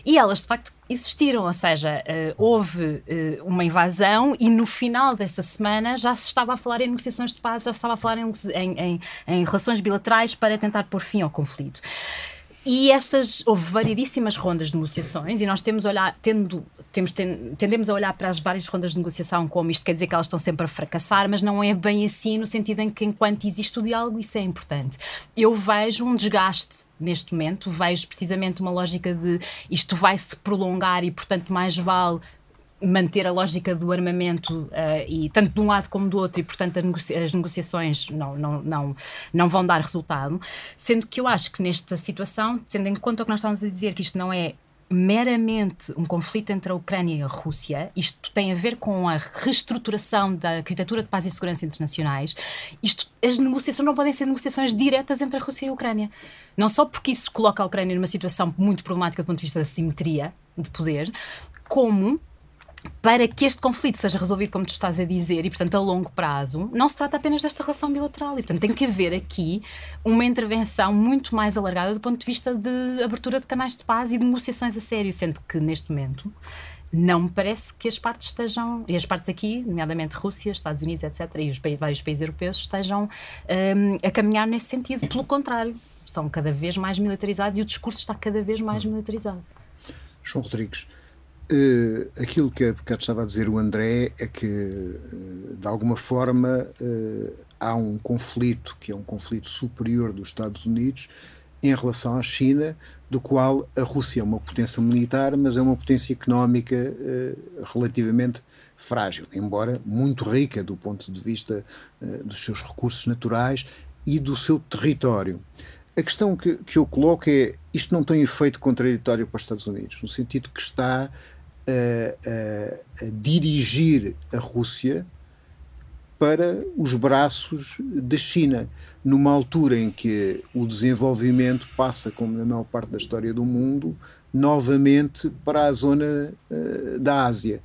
e elas de facto existiram, ou seja, uh, houve uh, uma invasão e no final dessa semana já se estava a falar em negociações de paz, já se estava a falar em, em, em, em relações bilaterais para tentar pôr fim ao conflito. E estas, houve variedíssimas rondas de negociações e nós temos olhar, tendo, temos, tendemos a olhar para as várias rondas de negociação como isto quer dizer que elas estão sempre a fracassar, mas não é bem assim no sentido em que enquanto existe o diálogo isso é importante. Eu vejo um desgaste neste momento, vejo precisamente uma lógica de isto vai se prolongar e portanto mais vale manter a lógica do armamento uh, e tanto de um lado como do outro e portanto negocia as negociações não, não, não, não vão dar resultado, sendo que eu acho que nesta situação, tendo em conta o que nós estamos a dizer, que isto não é meramente um conflito entre a Ucrânia e a Rússia, isto tem a ver com a reestruturação da arquitetura de paz e segurança internacionais, isto, as negociações não podem ser negociações diretas entre a Rússia e a Ucrânia. Não só porque isso coloca a Ucrânia numa situação muito problemática do ponto de vista da simetria de poder, como para que este conflito seja resolvido, como tu estás a dizer, e portanto a longo prazo, não se trata apenas desta relação bilateral. E portanto tem que haver aqui uma intervenção muito mais alargada do ponto de vista de abertura de canais de paz e de negociações a sério, sendo que neste momento não me parece que as partes estejam, e as partes aqui, nomeadamente Rússia, Estados Unidos, etc., e os vários países europeus, estejam um, a caminhar nesse sentido. Pelo contrário, estão cada vez mais militarizados e o discurso está cada vez mais militarizado. João Rodrigues, Uh, aquilo que há bocado estava a dizer o André é que, uh, de alguma forma, uh, há um conflito que é um conflito superior dos Estados Unidos em relação à China, do qual a Rússia é uma potência militar, mas é uma potência económica relativamente frágil, embora muito rica do ponto de vista dos seus recursos naturais e do seu território. A questão que, que eu coloco é: isto não tem efeito contraditório para os Estados Unidos, no sentido que está a, a, dirigir a Rússia para os braços da China, numa altura em que o desenvolvimento passa, como na maior parte da história do mundo, novamente para a zona uh, da Ásia.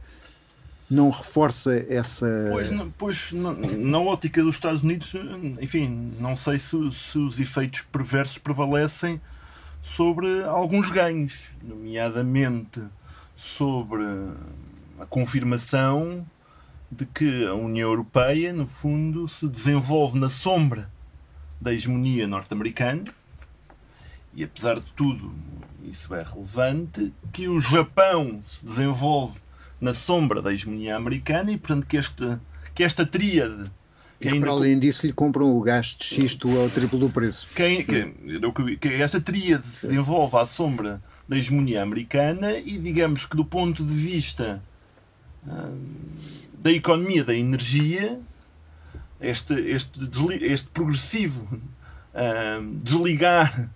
Não reforça essa. Pois, pois na, na, ótica dos Estados Unidos, enfim, não sei se, se os efeitos perversos prevalecem sobre alguns ganhos, nomeadamente sobre a confirmação de que a União Europeia, no fundo, se desenvolve na sombra da hegemonia norte-americana e, apesar de tudo, isso é relevante, que o Japão se desenvolve na sombra da hegemonia americana e, portanto, que esta, que esta tríade e ainda... para além disso lhe compram o gás de xisto ao triplo do preço. Quem, que, que esta tríade se desenvolve à sombra da hegemonia americana e digamos que do ponto de vista hum, da economia da energia, este, este, este progressivo hum, desligar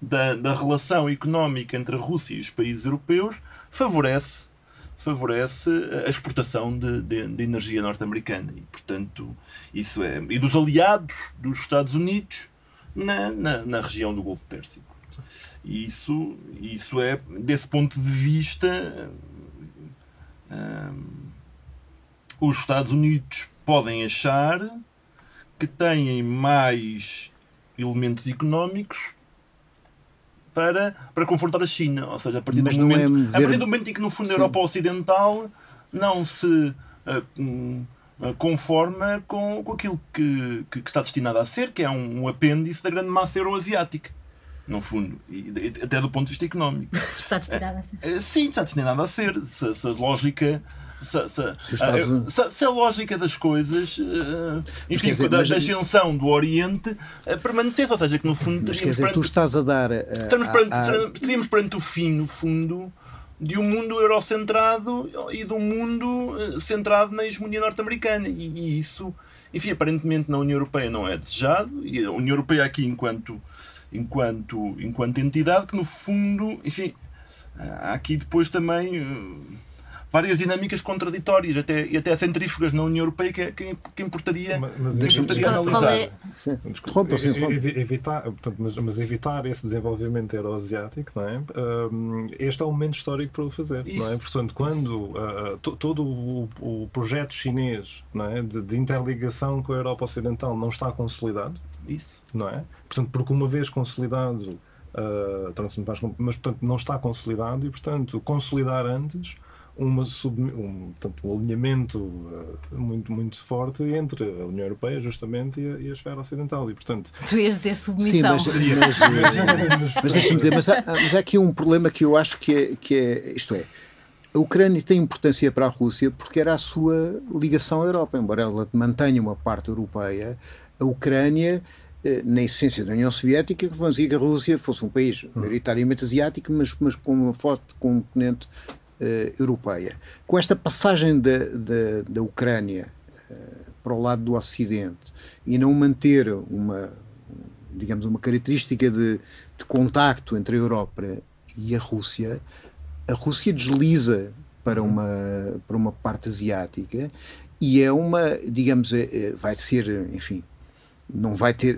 da, da relação económica entre a Rússia e os países europeus favorece favorece a exportação de, de, de energia norte-americana. E portanto isso é e dos aliados dos Estados Unidos na, na, na região do Golfo Pérsico isso isso é desse ponto de vista hum, os Estados Unidos podem achar que têm mais elementos económicos para, para confrontar a China. Ou seja, a partir, do momento, é a partir do momento em que, no fundo, Sim. a Europa Ocidental não se uh, conforma com, com aquilo que, que, que, está destinado a ser, que é um, um apêndice da grande massa euroasiática. No fundo, e, até do ponto de vista económico. Está destinado a ser. Eh, sim, está destinado a ser. Se, se a lógica se, se, uh, se, se, a lógica das coisas, uh, enfim, dizer, da, mas, da ascensão do Oriente, uh, permanecesse, ou seja, que no fundo mas, quer dizer, perante, tu estás a dar. estamos perante, a... Estaríamos perante o fim, no fundo, de um mundo eurocentrado e de um mundo centrado na hegemonia norte-americana. E, e, isso, enfim, aparentemente na União Europeia não é desejado, e a União Europeia aqui enquanto, enquanto, enquanto entidade, que no fundo, enfim, há aqui depois também várias dinâmicas contraditórias até, e até centrífugas na União Europeia que, que, que importaria, mas, mas que importaria analisar. É? Desculpa, sim, evitar, portanto, mas, mas, evitar esse desenvolvimento euroasiático, não é? Este é o momento histórico para o fazer, Isso. não é? Portanto, quando uh, todo o, o, projeto chinês não é? De, de, interligação com a Europa Ocidental não está consolidado, Isso. não é? Portanto, porque uma vez consolidado, uh, mas portanto não está consolidado e, portanto, consolidar antes uma sub, um, portanto, um alinhamento uh, muito, muito forte entre a União Europeia, justamente, e a, e a esfera ocidental. E, portanto, tu ias dizer submissão. Sim, mas, mas, mas deixa-me dizer, mas há, mas há aqui um problema que eu acho que é, que é isto é, a Ucrânia tem importância para a Rússia porque era a sua ligação à Europa. Embora ela mantenha uma parte europeia, a Ucrânia, eh, na essência da União Soviética, fazia que a Rússia fosse um país maioritariamente asiático, mas, mas com uma forte componente europeia. Com esta passagem da, da, da Ucrânia uh, para o lado do Ocidente e não manter uma, digamos, uma característica de, de contacto entre a Europa e a Rússia, a Rússia desliza para uma, para uma parte asiática e é uma, digamos, é, vai ser, enfim, não vai ter,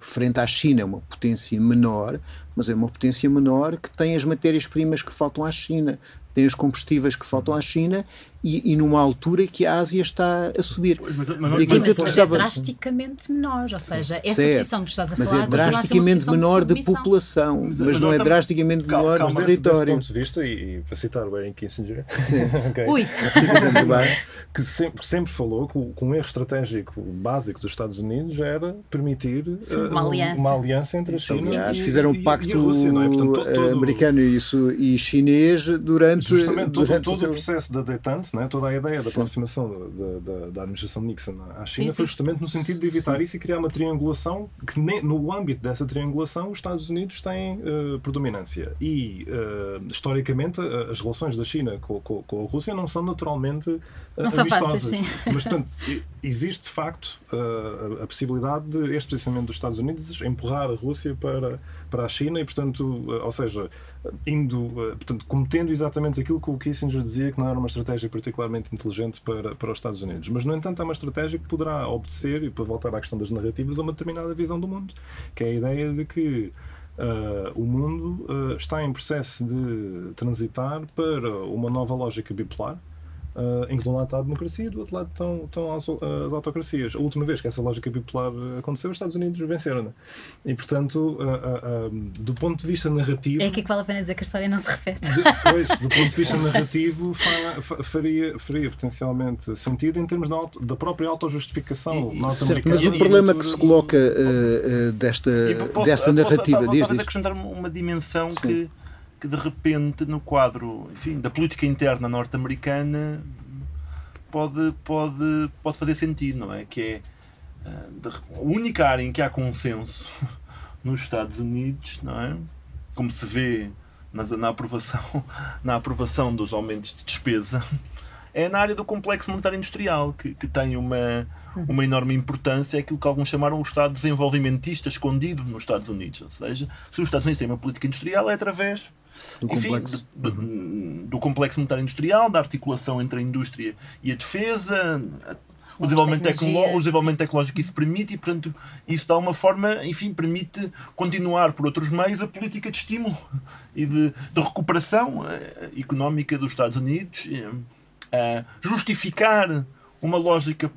frente à China, uma potência menor, mas é uma potência menor que tem as matérias-primas que faltam à China, tem os combustíveis que faltam à China e, e numa altura que a Ásia está a subir. Mas, mas, mas, mas, mas é drasticamente menor, ou seja, essa certo, posição que estás a mas falar... Mas é drasticamente menor de, de população, mas, não é drasticamente calma, menor calma, de território. Desse ponto de vista, e, e para citar o Henry Kissinger, okay, Ui. que sempre, sempre falou que, que um erro estratégico básico dos Estados Unidos era permitir uh, uma, aliança. uma, aliança. entre a China Aliás, fizeram um pacto e, a Rússia, é? Portanto, todo, todo, americano e, isso, e chinês durante Justamente todo, todo o processo da detente, né, toda a ideia da aproximação da, da, da administração Nixon à China sim, foi justamente no sentido de evitar sim. isso e criar uma triangulação que, no âmbito dessa triangulação, os Estados Unidos têm uh, predominância. E, uh, historicamente, as relações da China com, com, com, a Rússia não são naturalmente não amistosas. São fáceis, Mas, portanto, existe de facto a possibilidade de este posicionamento dos Estados Unidos empurrar a Rússia para para a China e, portanto, ou seja, indo, portanto, cometendo exatamente aquilo que o Kissinger dizia que não era uma estratégia particularmente inteligente para, para os Estados Unidos. Mas, no entanto, é uma estratégia que poderá obedecer, e para voltar à questão das narrativas, a uma determinada visão do mundo, que é a ideia de que Uh, o mundo uh, está em processo de transitar para uma nova lógica bipolar, Uh, em que de um lado está a democracia e do outro lado estão, estão as, as, autocracias. A última vez que essa lógica bipolar aconteceu, os Estados Unidos venceram. Né? E, portanto, uh, uh, do ponto de vista narrativo. É aqui que vale a pena dizer que a história não se repete. Depois, do ponto de vista narrativo, fa, faria, faria potencialmente sentido em termos da, auto, da própria autojustificação norte-americana. Mas o problema que se coloca desta, posso, desta narrativa. Posso, talvez acrescentar uma dimensão Sim. que que de repente no quadro enfim, da política interna norte-americana pode, pode, pode fazer sentido, não é? Que é uh, a única área em que há consenso nos Estados Unidos, não é? Como se vê na, na, aprovação, na aprovação dos aumentos de despesa, é na área do complexo monetário industrial, que, que tem uma, uma enorme importância, é aquilo que alguns chamaram o Estado desenvolvimentista escondido nos Estados Unidos. Ou seja, se os Estados Unidos têm uma política industrial, é através do Enfim, complexo. Do, do, uhum. do, complexo monetário industrial, da articulação entre a indústria e a defesa, o desenvolvimento, tecnológico, o desenvolvimento tecnológico que isso permite e, portanto, isso dá uma forma, enfim, permite continuar por outros meios a política de estímulo e de, de recuperação eh, económica dos Estados Unidos, eh, justificar uma lógica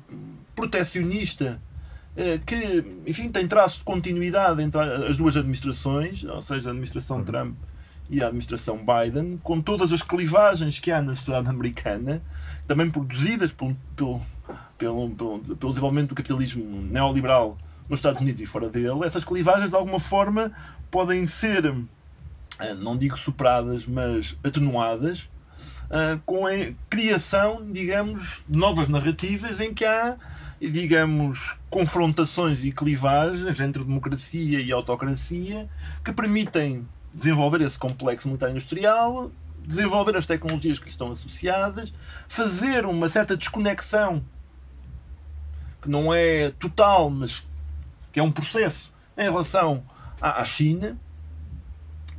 protecionista eh, que, enfim, tem traço de continuidade entre as duas administrações, ou seja, a administração uhum. Trump e a administração Biden, com todas as clivagens que há na sociedade americana, também produzidas pelo, pelo, pelo, pelo, desenvolvimento do capitalismo neoliberal nos Estados Unidos e fora dele, essas clivagens de alguma forma podem ser, eh, não digo superadas, mas atenuadas eh, com a criação, digamos, de novas narrativas em que há, digamos, confrontações e clivagens entre democracia e autocracia que permitem desenvolver esse complexo militar industrial, desenvolver as tecnologias que lhe estão associadas, fazer uma certa desconexão que não é total, mas que é um processo em relação à, China.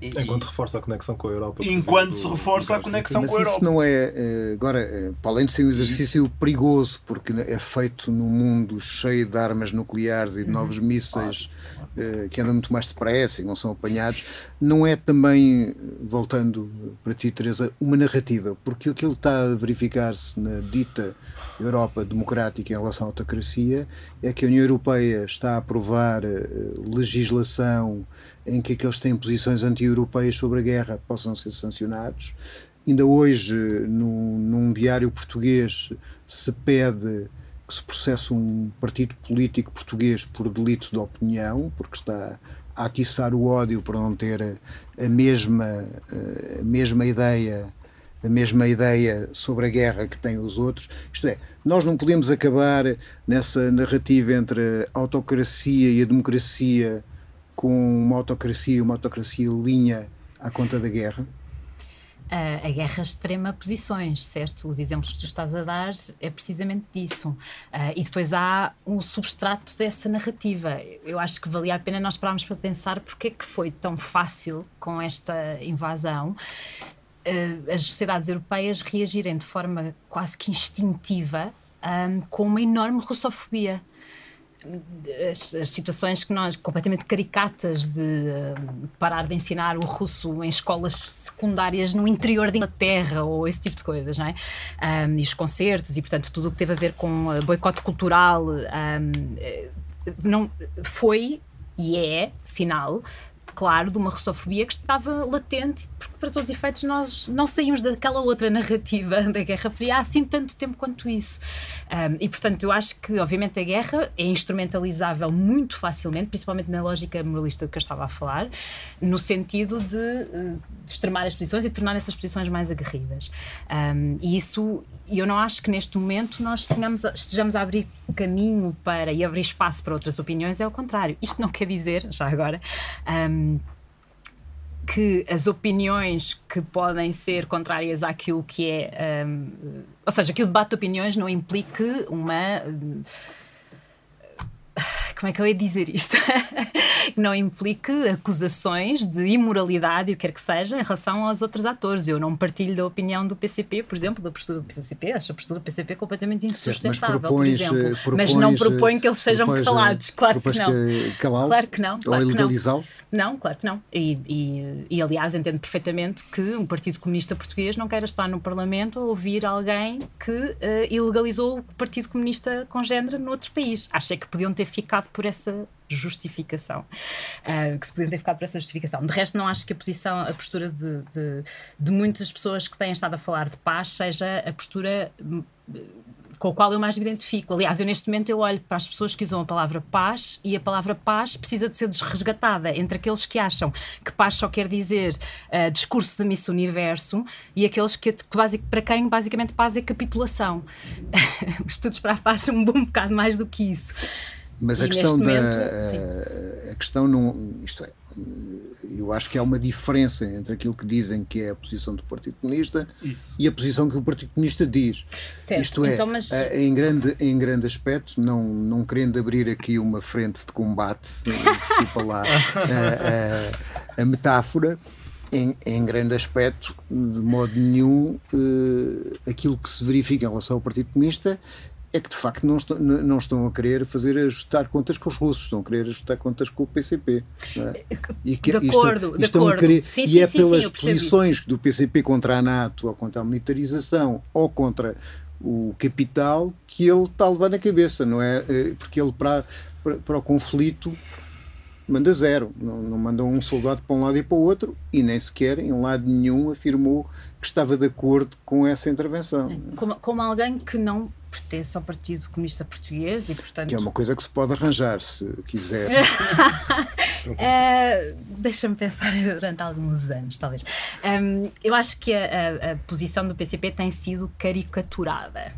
Enquanto reforça a conexão com a Europa. Enquanto se reforça a conexão com a Europa. Mas isso não é, eh, agora, eh, para além de ser um exercício isso. perigoso, porque é feito num mundo cheio de armas nucleares e de novos uhum. mísseis eh, que andam muito mais depressa e não são apanhados, não é também, voltando para ti, Teresa, uma narrativa, porque o que ele está a verificar-se na dita Europa democrática em relação à autocracia é que a União Europeia está a aprovar legislação em que aqueles que têm posições anti-europeias sobre a guerra possam ser sancionados. Ainda hoje, num, num diário português, se pede que se processa um partido político português por delito de opinião, porque está a atiçar o ódio por não ter a mesma, a mesma ideia a mesma ideia sobre a guerra que têm os outros. Isto é, nós não podemos acabar nessa narrativa entre a autocracia e a democracia com uma autocracia uma autocracia linha à conta da guerra a, guerra extrema posições, certo? Os exemplos que tu estás a dar é precisamente disso. Uh, e depois há um substrato dessa narrativa. Eu acho que valia a pena nós pararmos para pensar porque é que foi tão fácil com esta invasão uh, as sociedades europeias reagirem de forma quase que instintiva um, com uma enorme russofobia as, as, situações que nós, completamente caricatas, de uh, parar de ensinar o russo em escolas secundárias no interior da Inglaterra ou esse tipo de coisas, não é? Um, e os concertos e, portanto, tudo o que teve a ver com uh, boicote cultural um, não, foi e é sinal claro, de uma russofobia que estava latente, porque para todos os efeitos nós não saímos daquela outra narrativa da Guerra Fria há assim tanto tempo quanto isso. Um, e portanto, eu acho que, obviamente, a guerra é instrumentalizável muito facilmente, principalmente na lógica moralista que eu estava a falar, no sentido de, eh, de extremar as posições e tornar essas posições mais aguerridas. Um, e isso, eu não acho que neste momento nós estejamos a, estejamos a abrir caminho para e abrir espaço para outras opiniões, é o contrário. Isto não quer dizer, já agora. Um, que as opiniões que podem ser contrárias àquilo que é. Um, ou seja, que o debate de opiniões não implique uma. Como é que eu ia dizer isto? não implique acusações de imoralidade e o que quer que seja em relação aos outros atores. Eu não partilho da opinião do PCP, por exemplo, da postura do PCP, acho a postura do PCP completamente insustentável, certo, propões, por exemplo. Propões, mas não proponho que eles sejam propões, calados, claro que não. claro que não. Claro ou ilegalizá-los? Não. não, claro que não. E, e, e, aliás, entendo perfeitamente que um Partido Comunista Português não queira estar no Parlamento a ouvir alguém que uh, ilegalizou o Partido Comunista com género noutro país. Achei que podiam ter ficado por essa justificação, uh, que se podiam ter ficado por essa justificação. De resto, não acho que a posição, a postura de, de, de muitas pessoas que têm estado a falar de paz seja a postura hum, com a qual eu mais me identifico. Aliás, eu neste momento eu olho para as pessoas que usam a palavra paz e a palavra paz precisa de ser desresgatada entre aqueles que acham que paz só quer dizer uh, discurso de Miss Universo e aqueles que, que basic, para quem basicamente paz é capitulação. Os estudos para a paz são um bom bocado mais do que isso. Mas a questão da momento, a, a questão não isto é eu acho que há uma diferença entre aquilo que dizem que é a posição do Partido Comunista Isso. e a posição que o Partido Comunista diz. Certo. Isto é, então, mas... em, grande, em grande aspecto, não, não querendo abrir aqui uma frente de combate, desculpa lá a, a, a metáfora, em, em, grande aspecto, de modo nenhum, uh, aquilo que se verifica em relação ao Partido Comunista é que de facto não estão, não estão a querer fazer ajustar contas com os russos, estão a querer ajustar contas com o PCP. É? E que, de acordo, de acordo. Querer, sim, e sim, é sim, pelas posições isso. do PCP contra a NATO ou contra a militarização ou contra o capital que ele está a levar na cabeça, não é? Eh, porque ele para, para, para o conflito manda zero, não, não manda um soldado para um lado e para o outro e nem sequer em lado nenhum afirmou que estava de acordo com essa intervenção. Como, como alguém que não pertence ao Partido Comunista Português e, portanto... Que é uma coisa que se pode arranjar, se quiser. uh, Deixa-me pensar durante alguns anos, talvez. Um, eu acho que a, a, a, posição do PCP tem sido caricaturada.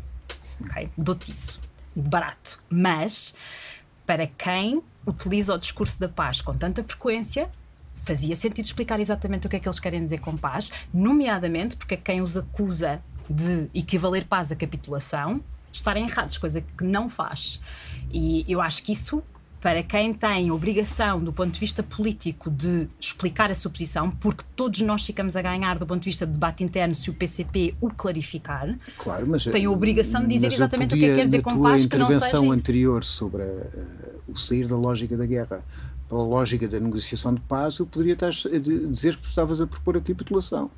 Okay? Dou-te isso. Barato. Mas, para quem utiliza o discurso da paz com tanta frequência, fazia sentido explicar exatamente o que é que eles querem dizer com paz, nomeadamente porque quem os acusa de equivaler paz à capitulação estarem errados, coisa que não faz. E eu acho que isso para quem tem obrigação, do ponto de vista político, de explicar a sua posição, porque todos nós ficamos a ganhar do ponto de vista de debate interno se o PCP o clarificar. Claro, mas tem a obrigação de dizer exatamente podia, o que é que quer dizer com paz que não seja intervenção anterior sobre a, o sair da lógica da guerra para a lógica da negociação de paz, eu poderia estar a dizer que tu estavas a propor a capitulação.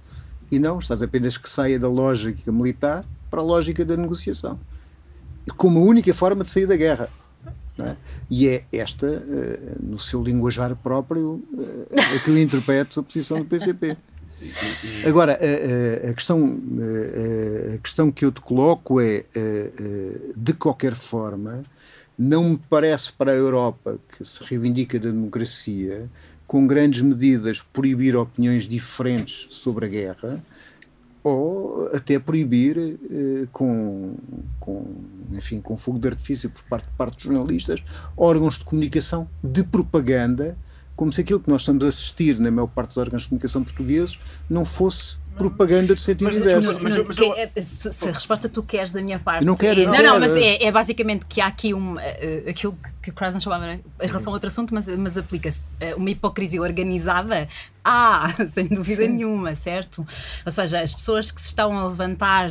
E não, estás apenas que saia da lógica militar para a lógica da negociação como a única forma de sair da guerra. É? E é esta, uh, no seu linguajar próprio, uh, é que eu interpreto a posição do PCP. Agora, a, a, a questão, a, a, questão que eu te coloco é, de qualquer forma, não me parece para a Europa, que se reivindica da democracia, com grandes medidas proibir opiniões diferentes sobre a guerra, ou até proibir eh, com, com, enfim, com fogo de artifício por parte, de parte dos jornalistas órgãos de comunicação de propaganda, como se aquilo que nós estamos a assistir na maior parte dos órgãos de comunicação portugueses não fosse propaganda de sentido mas, inverso. Mas, mas, é, se, a resposta tu queres da minha parte. não quero. É, não, não, não, mas é, é, basicamente que há aqui um, uh, aquilo que o Krasner chamava né, em relação a outro assunto, mas, mas aplica-se uh, uma hipocrisia organizada. Ah, sem dúvida nenhuma, certo? Ou seja, as pessoas que se estão a levantar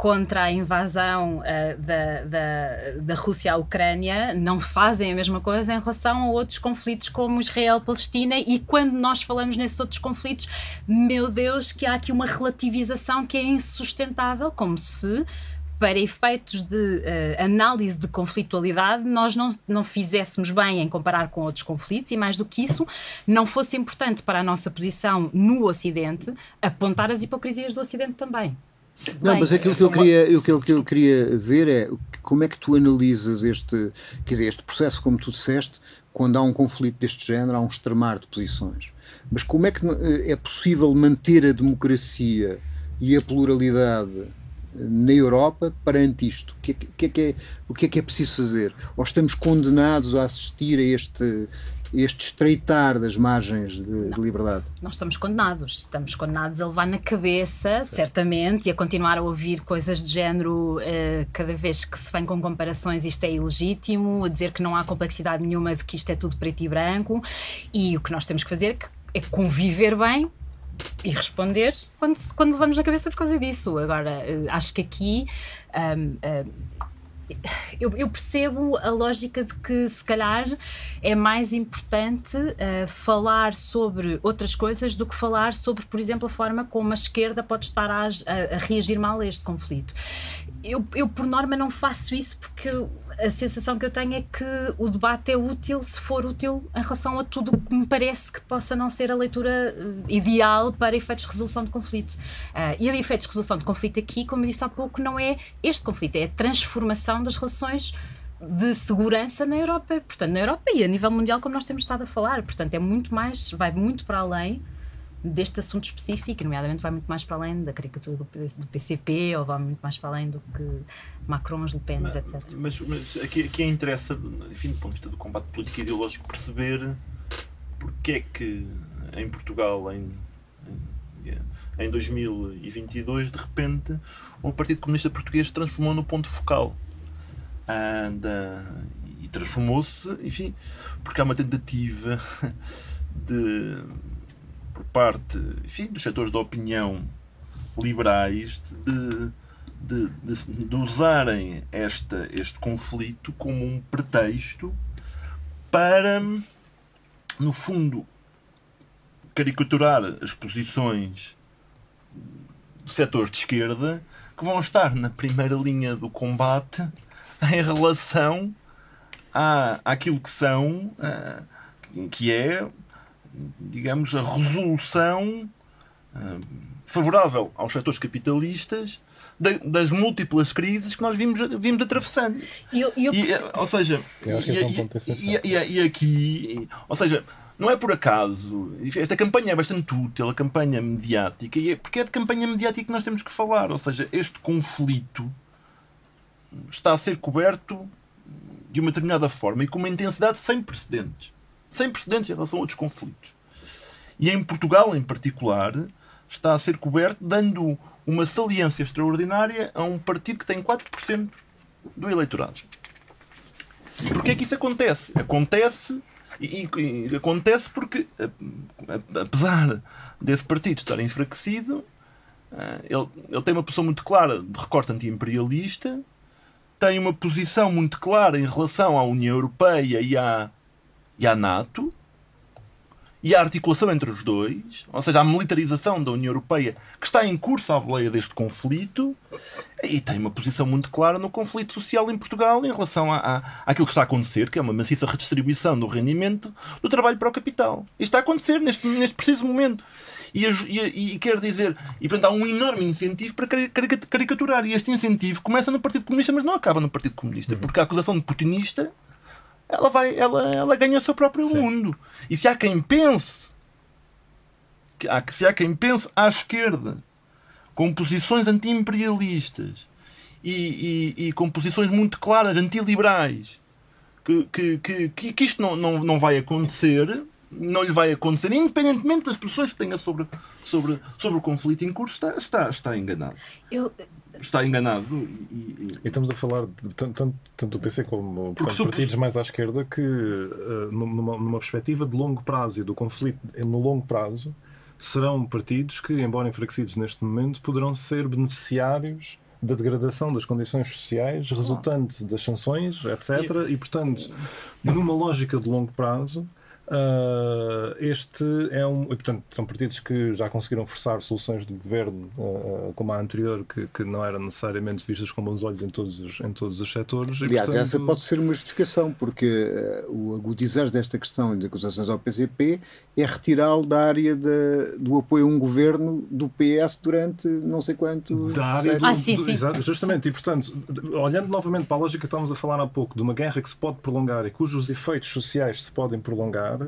contra a invasão uh, da, da, da Rússia à Ucrânia não fazem a mesma coisa em relação a outros conflitos como Israel-Palestina e quando nós falamos nesses outros conflitos, meu Deus, que há aqui uma relativização que é insustentável, como se para efeitos de uh, análise de conflitualidade, nós não, não fizéssemos bem em comparar com outros conflitos e, mais do que isso, não fosse importante para a nossa posição no Ocidente apontar as hipocrisias do Ocidente também. Não, Bem, mas aquilo que, eu queria, aquilo que eu queria ver é como é que tu analisas este, quer dizer, este processo, como tu disseste, quando há um conflito deste género, há um extremar de posições. Mas como é que é possível manter a democracia e a pluralidade na Europa perante isto? O que, é, que é, que é, o que é que é preciso fazer? Ou estamos condenados a assistir a este este estreitar das margens de, de, liberdade? Nós estamos condenados. Estamos condenados a levar na cabeça, certamente, e a continuar a ouvir coisas do género uh, cada vez que se vem com comparações isto é ilegítimo, a dizer que não há complexidade nenhuma de que isto é tudo preto e branco. E o que nós temos que fazer é conviver bem e responder quando, quando levamos na cabeça por causa disso. Agora, uh, acho que aqui. Um, uh, eu, eu, percebo a lógica de que se calhar é mais importante uh, falar sobre outras coisas do que falar sobre, por exemplo, a forma como a esquerda pode estar a, a, a reagir mal a este conflito. Eu, eu, por norma, não faço isso porque a sensação que eu tenho é que o debate é útil se for útil em relação a tudo que me parece que possa não ser a leitura uh, ideal para efeitos de resolução de conflito. Uh, e a efeitos de resolução de conflito aqui, como eu disse há pouco, não é este conflito, é a transformação das relações de segurança na Europa, portanto, na Europa e a nível mundial, como nós temos estado a falar. Portanto, é muito mais, vai muito para além deste assunto específico, nomeadamente vai muito mais para além da caricatura do, do PCP ou vai muito mais para além do que Macron, Le Pen, etc. Mas, mas aqui, aqui interessa, enfim, do ponto de vista do combate político e ideológico, perceber porque é que em Portugal, em, em, em 2022, de repente, o Partido Comunista Português se transformou no ponto focal. Da, e transformou-se, enfim, porque há uma tentativa de por parte enfim, dos setores da opinião liberais de, de, de, de usarem esta, este conflito como um pretexto para, no fundo, caricaturar as posições de setores de esquerda que vão estar na primeira linha do combate em relação à, àquilo que são, uh, que é digamos, a resolução uh, favorável aos setores capitalistas das múltiplas crises que nós vimos, vimos atravessando. E, eu, eu... e, ou seja, e, e, e, aqui, ou seja, não é por acaso, esta campanha é bastante útil, a campanha mediática, e é porque é de campanha mediática que nós temos que falar, ou seja, este conflito está a ser coberto de uma determinada forma e com uma intensidade sem precedentes sem precedentes em relação a outros conflitos. E em Portugal, em particular, está a ser coberto, dando uma saliência extraordinária a um partido que tem 4% do eleitorado. E porquê é que isso acontece? Acontece e, e, acontece porque, apesar desse partido estar enfraquecido, eh, ele, ele tem uma posição muito clara de recorte anti-imperialista, tem uma posição muito clara em relação à União Europeia e à e à NATO e a articulação entre os dois, ou seja, a militarização da União Europeia que está em curso à boleia deste conflito e tem uma posição muito clara no conflito social em Portugal em relação a, a, àquilo que está a acontecer, que é uma maciça redistribuição do rendimento do trabalho para o capital. Isto está a acontecer neste, neste preciso momento. E, e, e quer dizer, e portanto há um enorme incentivo para caricaturar. E este incentivo começa no Partido Comunista, mas não acaba no Partido Comunista, uhum. porque a acusação de putinista ela, vai, ela, ela ganha o seu próprio Sim. mundo. E se há quem pense, se há quem pense à esquerda, com posições anti-imperialistas e, e, e, com posições muito claras, antiliberais, que, que, que, que isto não, não, não vai acontecer, não lhe vai acontecer, independentemente das posições que tenha sobre, sobre, sobre o conflito em curso, está, está, está enganado. Eu, está enganado. E, e... e, estamos a falar de, tanto, tanto do PC como portanto, partidos mais à esquerda que, uh, numa, numa perspectiva de longo prazo e do conflito no longo prazo, serão partidos que, embora enfraquecidos neste momento, poderão ser beneficiários da degradação das condições sociais resultante das sanções, etc. E, portanto, numa lógica de longo prazo, Uh, este é um. Portanto, são partidos que já conseguiram forçar soluções de governo, uh, como a anterior, que, que, não eram necessariamente vistas com bons olhos em todos os, em todos os setores. Aliás, portanto... essa pode ser uma justificação, porque uh, o agudizar desta questão de acusações ao PCP é retirá-lo da área de, do apoio a um governo do PS durante não sei quanto. Da área do, ah, sim, sim. Exato, justamente. Sim. E, portanto, olhando novamente para a lógica que estávamos a falar há pouco, de uma guerra que se pode prolongar e cujos efeitos sociais se podem prolongar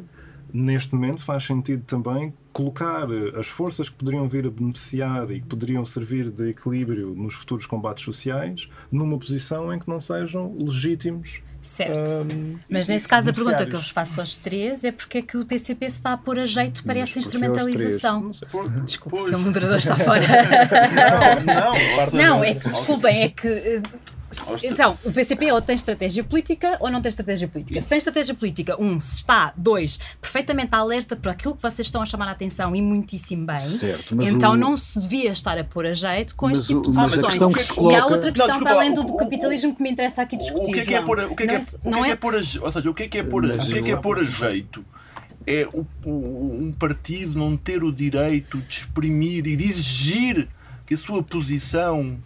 neste momento faz sentido também colocar as forças que poderiam vir a beneficiar e que poderiam servir de equilíbrio nos futuros combates sociais numa posição em que não sejam legítimos Certo. Um, Mas nesse caso a pergunta que eu vos faço aos três é porque é que o PCP se está a pôr a jeito para Mas essa instrumentalização. Desculpe, se o moderador está fora. Não, não, não é que desculpem, é que eh, então, o PCP ou tem estratégia política ou não tem estratégia política. Se tem estratégia política, um, se está, dois, perfeitamente alerta para aquilo que vocês estão a chamar a atenção e muitíssimo bem, certo, então o... não se devia estar a pôr a jeito com mas este tipo de questões. Coloca... E há outra questão não, desculpa, para além do, do capitalismo que me interessa aqui discutir. O que é que é pôr a, o que é que é, não é, é, é pôr a, ou seja, o que é que é pôr a, o que é que é pôr a jeito? É o, o, um partido não ter o direito de exprimir e de exigir que a sua posição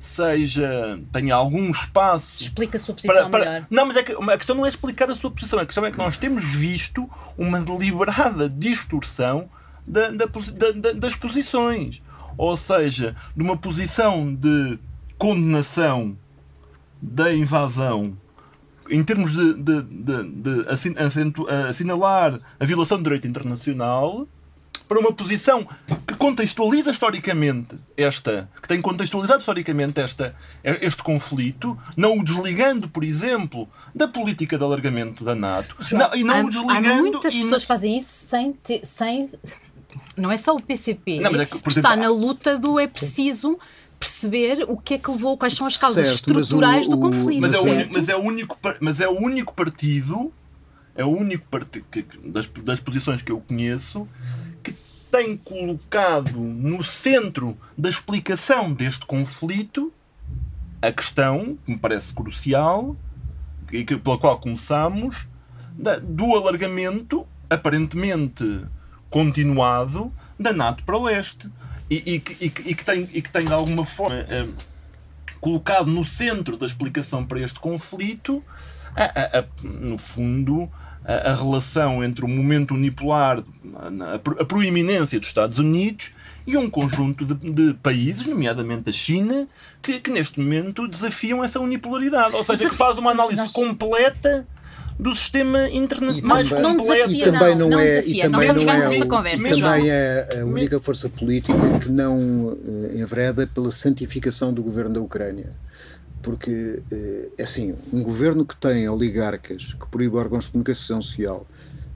seja tenha algum espaço. Explica a sua posição para, para... melhor. Não, mas é que, a questão não é explicar a sua posição, a questão é que nós temos visto uma deliberada distorção da, da, da, das posições. Ou seja, de uma posição de condenação da invasão em termos de, de, de, de assinalar a violação do direito internacional para uma posição que contextualiza historicamente esta, que tem contextualizado historicamente esta, este conflito, não o desligando, por exemplo, da política de alargamento da NATO, não, e não há, o desligando. Há muitas e... pessoas que fazem isso sem, ter, sem não é só o PCP não, é que, que está exemplo, na luta do é preciso perceber o que é que levou, quais são as causas certo, estruturais o, do conflito. Mas é, único, mas, é o único, mas é o único partido, é o único partido das, das posições que eu conheço tem colocado no centro da explicação deste conflito a questão, que me parece crucial, e que, pela qual começamos, da, do alargamento aparentemente continuado da NATO para o leste. E, e, e, e que, tem, e que tem de alguma forma é, colocado no centro da explicação para este conflito, a, a, a, no fundo, a, a relação entre o momento unipolar, a, a proeminência dos Estados Unidos e um conjunto de, de, países, nomeadamente a China, que, que, neste momento desafiam essa unipolaridade. Ou seja, que faz uma análise Nós... completa do sistema internacional mais não completo. Desafia, e também não, não, é, e também não, não é, conversa, também é a única força política que não eh, envereda pela santificação do governo da Ucrânia porque é assim, um governo que tem oligarcas, que proíbe órgãos de comunicação social,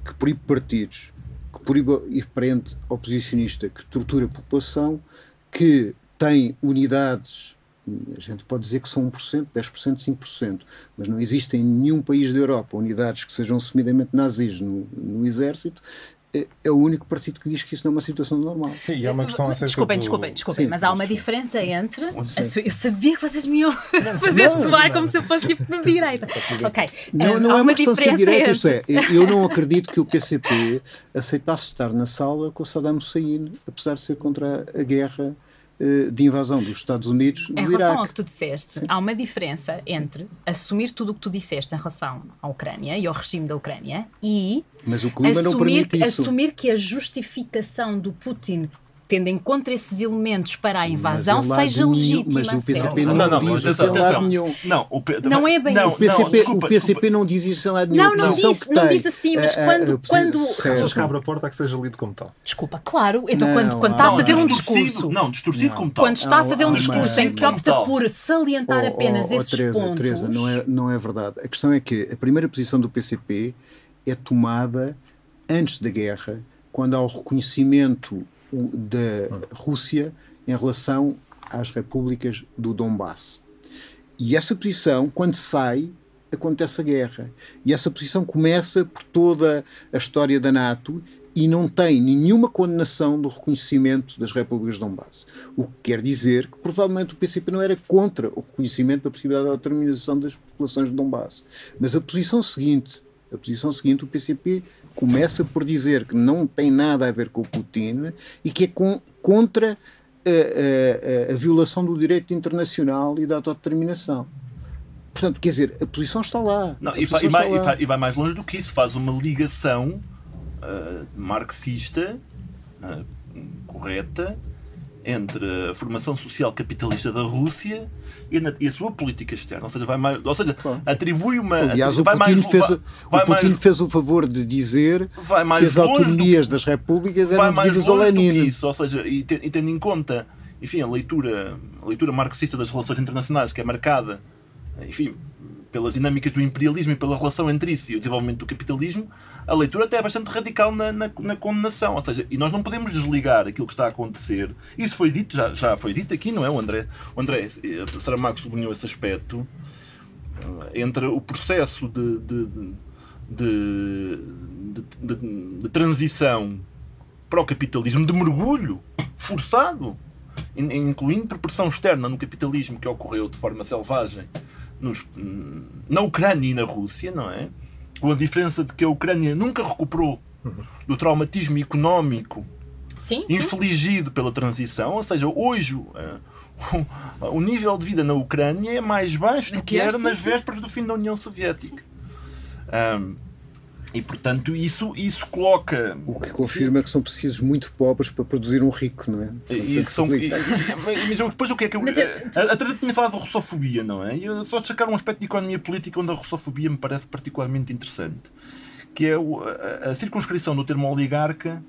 que proíbe partidos, que proíbe e prende oposicionista, que tortura a população, que tem unidades, a gente pode dizer que são 1%, 10%, 5%, mas não existem em nenhum país da Europa unidades que sejam assumidamente nazis no, no exército, é, é o único partido que diz que isso não é uma situação normal. Sim, e há uma questão Desculpem, do... desculpem, desculpem, Sim, mas há uma diferença entre. Eu sabia que vocês me iam fazer soar como se eu fosse tipo de direita. Ok. Não, não há é uma questão de ser direita, isto é, eu não acredito que o PCP aceitasse estar na sala com o Saddam Hussein, apesar de ser contra a guerra eh, de invasão dos Estados Unidos. Em relação ao que tu disseste, há uma diferença entre assumir tudo o que tu disseste em relação à Ucrânia e ao regime da Ucrânia e assumir, assumir que a justificação do Putin tendo em conta esses elementos para a invasão, seja legítima. Mas o PCP não, não, não, diz isso em lado nenhum. Não, o P... não é bem não, assim. O PCP, não, o PCP não diz isso em lado nenhum. Não, não, diz, não diz assim, mas quando... quando... Mas que abre a porta a que seja lido como tal. Desculpa, claro. Então quando, quando está a fazer um discurso... Não, distorcido como tal. Quando está a fazer um discurso em que opta por salientar apenas esses pontos... Teresa, não é, não é verdade. A questão é que a primeira posição do PCP é tomada antes da guerra, quando há o reconhecimento da Rússia em relação às repúblicas do Donbass. E essa posição, quando sai, acontece a guerra. E essa posição começa por toda a história da NATO e não tem nenhuma condenação do reconhecimento das repúblicas de Donbass. O que quer dizer que provavelmente o PCP não era contra o reconhecimento da possibilidade de autonomização das populações de Donbass. Mas a posição seguinte, a posição seguinte, o PCP começa por dizer que não tem nada a ver com o Putin e que é com, contra a, a, a, violação do direito internacional e da autodeterminação. Portanto, quer dizer, a posição está lá. Não, e, vai, e, lá. e, vai, mais longe do que isso, faz uma ligação uh, marxista uh, correta entre a formação social capitalista da Rússia e, na, e a sua política externa. Ou seja, vai mais, ou seja claro. atribui uma. Aliás, vai o Putin, mais, fez, vai, o Putin mais, fez o favor de dizer que as autonomias do, das repúblicas eram devidas ao Lenin. Isso, ou seja, e, te, e tendo em conta enfim, a leitura, a leitura marxista das relações internacionais, que é marcada, enfim, pelas dinâmicas do imperialismo e pela relação entre isso e o desenvolvimento do capitalismo, a leitura até é bastante radical na, na, na, condenação. Ou seja, e nós não podemos desligar aquilo que está a acontecer. Isso foi dito, já, já foi dito aqui, não é? O André, o André a Saramago sublinhou esse aspecto eh, entre o processo de, de, de, de, de transição para o capitalismo, de mergulho forçado, incluindo pressão externa no capitalismo que ocorreu de forma selvagem nos, na Ucrânia e na Rússia, não é? Com a diferença de que a Ucrânia nunca recuperou do traumatismo económico sim, infligido sim. pela transição, ou seja, hoje uh, o, o, nível de vida na Ucrânia é mais baixo do que era sim, nas vésperas do fim da União Soviética. Um, e, portanto, isso, isso coloca. O que confirma que são precisos muito pobres para produzir um rico, não é? E, que são, e, mas depois o que é que. Eu, é, a, a Teresa tinha falado de russofobia, não é? E eu só destacar um aspecto de economia política onde a russofobia me parece particularmente interessante, que é a, a circunscrição do termo oligarca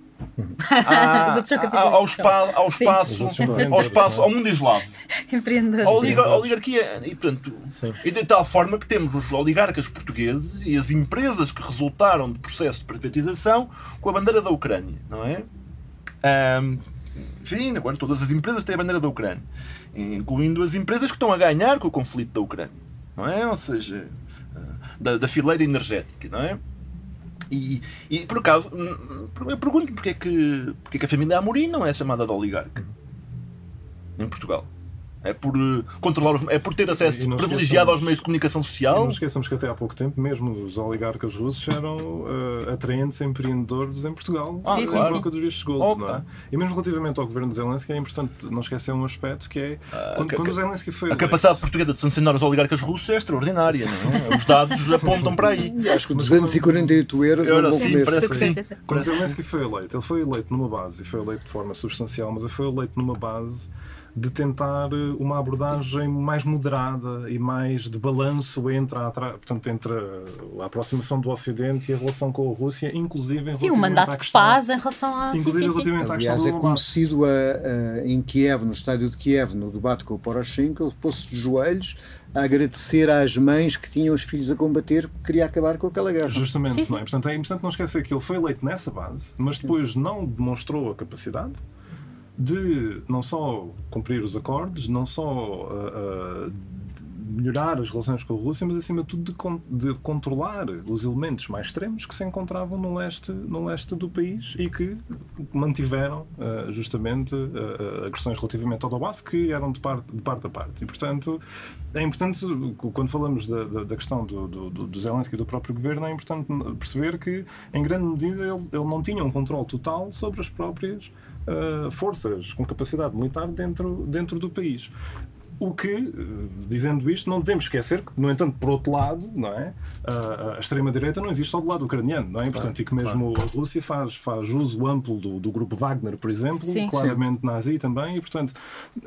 ah, ao, spa, ao espaço, ao espaço, ao mundo eslavo. Empreendedores. A oligar, oligarquia. E, portanto, e de tal forma que temos os oligarcas portugueses e as empresas que resultaram do processo de privatização com a bandeira da Ucrânia, não é? Um, enfim, agora todas as empresas têm a bandeira da Ucrânia, incluindo as empresas que estão a ganhar com o conflito da Ucrânia, não é? Ou seja, da, da fileira energética, não é? E, e por acaso, hum, eu pergunto porque é que, porque é que a família Amorim não é chamada de oligarca em Portugal. É por uh, controlar, os, é por ter acesso privilegiado aos meios de comunicação social. não esqueçamos que até há pouco tempo, mesmo os oligarcas russos eram uh, atraentes empreendedores em Portugal. Ah, sim, sim, sim. dos vistos gold, não é? E mesmo relativamente ao governo de Zelensky, é importante não esquecer um aspecto que é ah, quando, que, quando Zelensky foi. A capacidade portuguesa de sancionar os oligarcas russos é extraordinária, não é? Os dados apontam para aí. Acho que 248 euros é um bom sim, parece sim. Quando Zelensky foi eleito, ele foi eleito numa base, e foi eleito de forma substancial, mas ele foi eleito numa base de tentar eh, uma abordagem mais moderada e mais de balanço entre a, portanto, entre a aproximação do Ocidente e a relação com a Rússia, inclusive Sim, o mandato de paz em relação a. Inclusive sim, sim, sim. Aliás, é conhecido a, a, em Kiev, no estádio de Kiev, no debate com o Poroshenko, ele pôs-se de joelhos a agradecer às mães que tinham os filhos a combater porque queria acabar com aquela guerra. Justamente, sim, é? Portanto, é importante não esquecer que ele foi eleito nessa base, mas depois não demonstrou a capacidade de não só cumprir os acordos, não só uh, uh, melhorar as relações com a Rússia, mas acima de tudo de, con de, controlar os elementos mais extremos que se encontravam no leste, no leste do país e que mantiveram uh, justamente agressões relativamente ao Donbass que eram de parte, de parte a parte. E, portanto, é importante, quando falamos da, da, da questão do, do, do Zelensky e do próprio governo, é importante perceber que, em grande medida, ele, ele não tinha um controle total sobre as próprias uh, forças com capacidade militar dentro, dentro do país. O que, eh, dizendo isto, não devemos esquecer que, no entanto, por outro lado, não é? a, a extrema-direita não existe só do lado ucraniano, não é? Claro, Portanto, e que mesmo claro. a Rússia faz, faz uso amplo do, do grupo Wagner, por exemplo, Sim. claramente Sim. nazi também, e, portanto,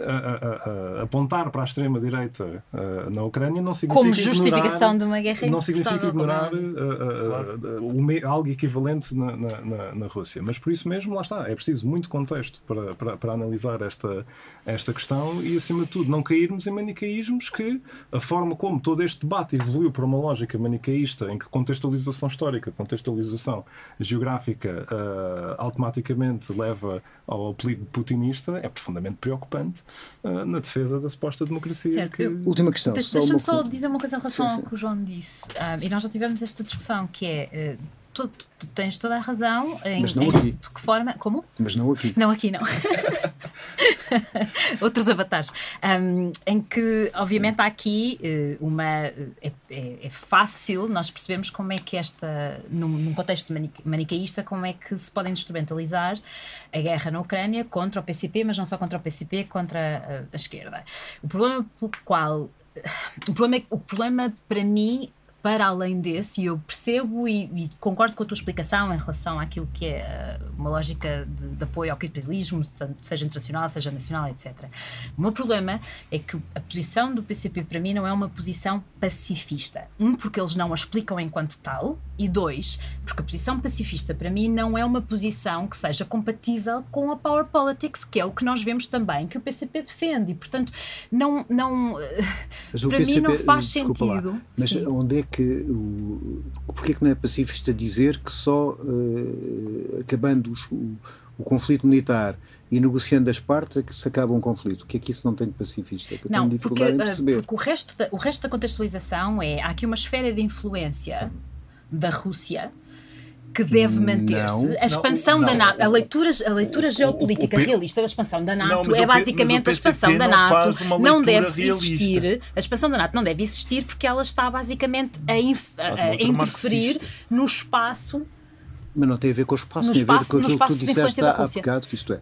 a, a, apontar para a extrema-direita na Ucrânia não significa. Como justificação ignorar, de uma guerra Não significa ignorar claro. algo equivalente na, na, na, Rússia. Mas por isso mesmo, lá está, é preciso muito contexto para, para, para analisar esta, esta questão e, acima de tudo, não cair cairmos em manicaísmos que a forma como todo este debate evoluiu para uma lógica manicaísta, em que contextualização histórica, contextualização geográfica uh, automaticamente leva ao apelido putinista, é profundamente preocupante uh, na defesa da suposta democracia. Certo. Que... Eu, Última questão. Deixa-me só, só dizer uma coisa em relação sim, sim. ao que o João disse. Uh, e nós já tivemos esta discussão que é tu, tu, tens toda a razão em, Mas não em, aqui. de que forma. Como? Mas não aqui. Não aqui, não. Outros avatares. Um, em que, obviamente, há aqui eh, uma. É, é, é, fácil nós percebemos como é que esta. Num, num contexto manicaísta, como é que se podem instrumentalizar a guerra na Ucrânia contra o PCP, mas não só contra o PCP, contra a, a esquerda. O problema pelo qual. O problema, o problema para mim para além desse, e eu percebo e, e, concordo com a tua explicação em relação àquilo que é uma lógica de, de apoio ao capitalismo, seja internacional, seja nacional, etc. O meu problema é que a posição do PCP para mim não é uma posição pacifista. Um, porque eles não a explicam enquanto tal, e dois, porque a posição pacifista para mim não é uma posição que seja compatível com a power politics, que é o que nós vemos também que o PCP defende. E, portanto, não, não para PCP, mim não faz sentido. Lá, mas Sim. onde é que o, porque é que não é pacifista dizer que só uh, acabando os, o, o, conflito militar e negociando as partes é que se acaba um conflito? O que é que isso não tem de pacifista? É não, porque, uh, porque, o, resto da, o resto da contextualização é há aqui uma esfera de influência da Rússia que deve manter-se. A expansão não, da NATO, a leitura, a leitura geopolítica o, o, o, realista da expansão da NATO é basicamente a expansão da NATO não deve realista. existir. A expansão da NATO não deve existir porque ela está basicamente a, a, interferir no espaço. Mas não tem a ver com o espaço, tem espaço, a ver com aquilo que tu disseste há bocado, que isto é,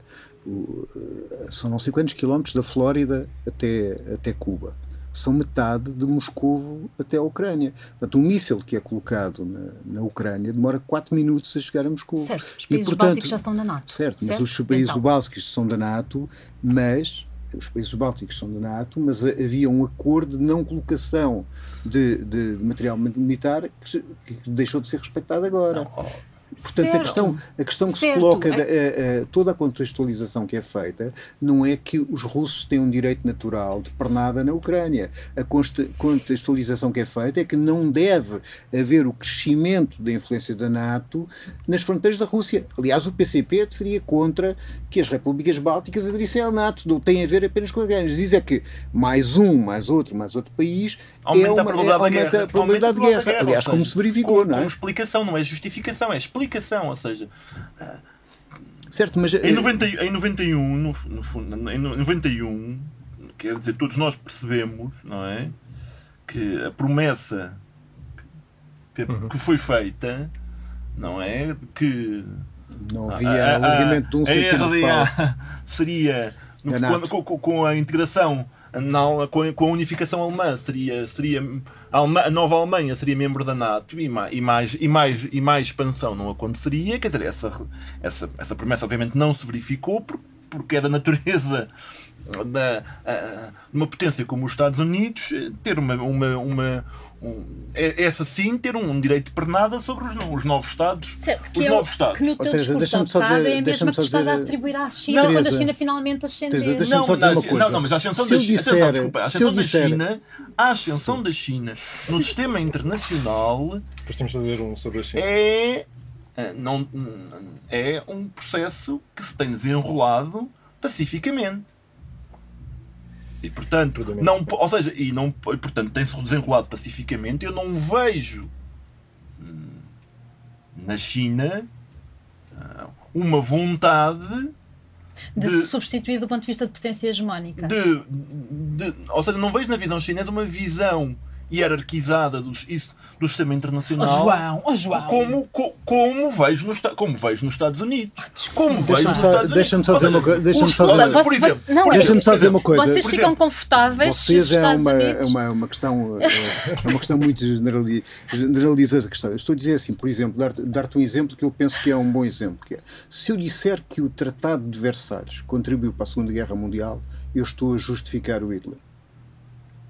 são não sei quantos quilómetros da Flórida até, até Cuba são metade de Moscovo até a Ucrânia. Portanto, um míssil que é colocado na, na Ucrânia demora 4 minutos a chegar a Moscou. Certo, os países e, portanto, bálticos já estão na NATO. Certo, certo? mas os países então. bálticos são da NATO, mas os países bálticos são da NATO, mas havia um acordo de não colocação de, de material militar que, que deixou de ser respeitado agora. Não, Portanto, a questão, a questão que certo. se coloca, é... toda a contextualização que é feita, não é que os russos têm um direito natural de pernada na Ucrânia. A contextualização que é feita é que não deve haver o crescimento da influência da NATO nas fronteiras da Rússia. Aliás, o PCP seria contra que as repúblicas bálticas aderissem ao NATO. Não tem a ver apenas com a guerra. Diz é que mais um, mais outro, mais outro país aumenta é uma, a probabilidade, é, de, guerra. A probabilidade de guerra. guerra. Aliás, seja, como se verificou, com, não é? Com explicação, não é justificação, é explicação. Ou seja. Certo, mas. Em, 90, em 91, no, no, em 91, quer dizer, todos nós percebemos, não é? Que a promessa que, uhum. que foi feita, não é? De que. Não havia alargamento de um centímetro seria, no, com, com, com a integração não, com, com a unificação alemã seria, seria a, nova Alemanha seria membro da NATO e mais, e mais, e mais, e mais expansão não aconteceria. Quer dizer, essa, essa, essa promessa obviamente não se verificou porque é da natureza da, uma potência como os Estados Unidos ter uma, uma, uma um, é, essa sim ter um, um direito de pernada sobre os, os novos Estados. Certo, que os é novos Estados. Que no teu Teresa, discurso há é a mesma que tu estás a atribuir à China não, quando a China finalmente ascender. Teresa, não, mas, não, não, mas a ascensão, da, disser, atenção, desculpa, a ascensão da China, a ascensão da China no sistema internacional Depois temos de fazer um sobre a China. É, é não, é um processo que se tem desenrolado pacificamente. E portanto, não, ou seja, e não, e, portanto tem-se desenrolado pacificamente. Eu não vejo hum, na China ah, uma vontade de, de, substituir do ponto de vista de potência hegemónica. De, de, ou seja, não vejo na visão chinesa uma visão hierarquizada do, isso, do sistema internacional. Oh, João, oh, João. Como, como, como, vejo nos, como vejo nos Estados Unidos. Como vejo nos Estados Unidos. Deixa-me só dizer uma coisa. Deixa-me só dizer, uma coisa. Vocês ficam confortáveis vocês é uma, é uma, uma questão é, é uma questão muito generalizada questão. Eu estou a dizer assim, por exemplo, dar-te dar um exemplo que eu penso que é um bom exemplo, que é, se eu disser que o Tratado de Versalhes contribuiu para a Segunda Guerra Mundial, eu estou a justificar o Hitler.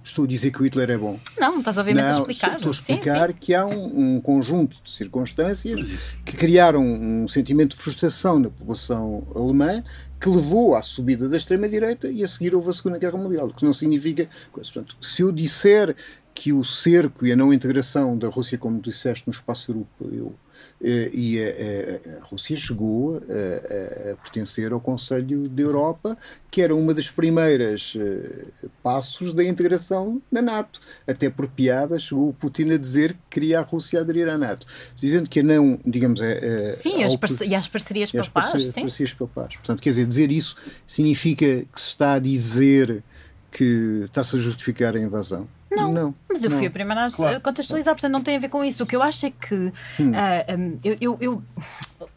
Estou a dizer que o Hitler é bom. Não, estás obviamente não, a explicar. Estou a explicar sim, sim. que há um, um, conjunto de circunstâncias que criaram um sentimento de frustração na população alemã que levou à subida da extrema-direita e a seguir houve a Segunda Guerra Mundial, o que não significa... Portanto, se eu disser que o cerco e a não integração da Rússia, como disseste, no espaço europeu e a, a, Rússia chegou a, a, pertencer ao Conselho da Europa, que era uma das primeiras uh, passos da integração na NATO. Até por piada chegou o Putin a dizer que queria a Rússia aderir à NATO, dizendo que não, digamos, é, sim, as e as parcerias pares, parcerias, sim. parcerias Portanto, quer dizer, dizer isso significa que se está a dizer que está-se a justificar a invasão. Não, não, mas eu não. fui a primeira a claro. contextualizar, portanto não tem a ver com isso. O que eu acho é que hum. uh, ah, um, eu, eu, eu,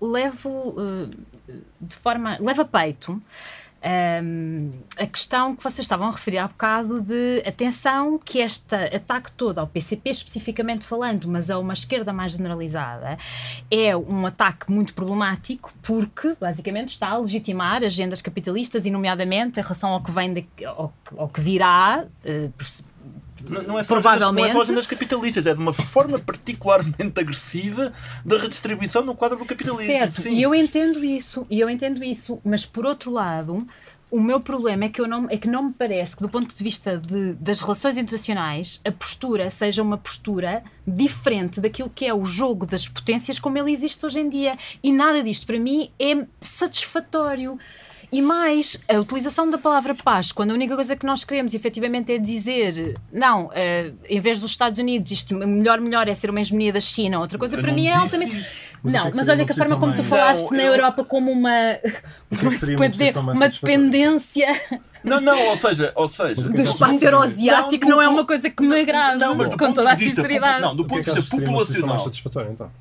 levo uh, de forma. levo a peito um, a questão que vocês estavam a referir há bocado de atenção que este ataque todo ao PCP especificamente falando, mas a uma esquerda mais generalizada, é um ataque muito problemático porque basicamente está a legitimar agendas capitalistas e nomeadamente em relação ao que vem de, ao, ao que virá uh, não, não, é só Provavelmente. Agendas, não é só agendas capitalistas, é de uma forma particularmente agressiva da redistribuição no quadro do capitalismo. Certo, Sim. e eu entendo isso, e eu entendo isso, mas por outro lado, o meu problema é que, eu não, é que não me parece que, do ponto de vista de, das relações internacionais, a postura seja uma postura diferente daquilo que é o jogo das potências como ele existe hoje em dia. E nada disto, para mim, é satisfatório. E mais, a utilização da palavra paz, quando a única coisa que nós queremos efetivamente é dizer, não, uh, em vez dos Estados Unidos, isto melhor, melhor é ser uma hegemonia da China, outra coisa eu para mim é altamente. Mas não, mas olha que a forma como tu falaste não, na eu... Europa como uma, uma, uma dependência. Não, não, ou seja, ou seja do espaço euroasiático não, não, é uma coisa que me agrada, não, mas com toda a sinceridade. Não, do ponto de vista populacional. Então?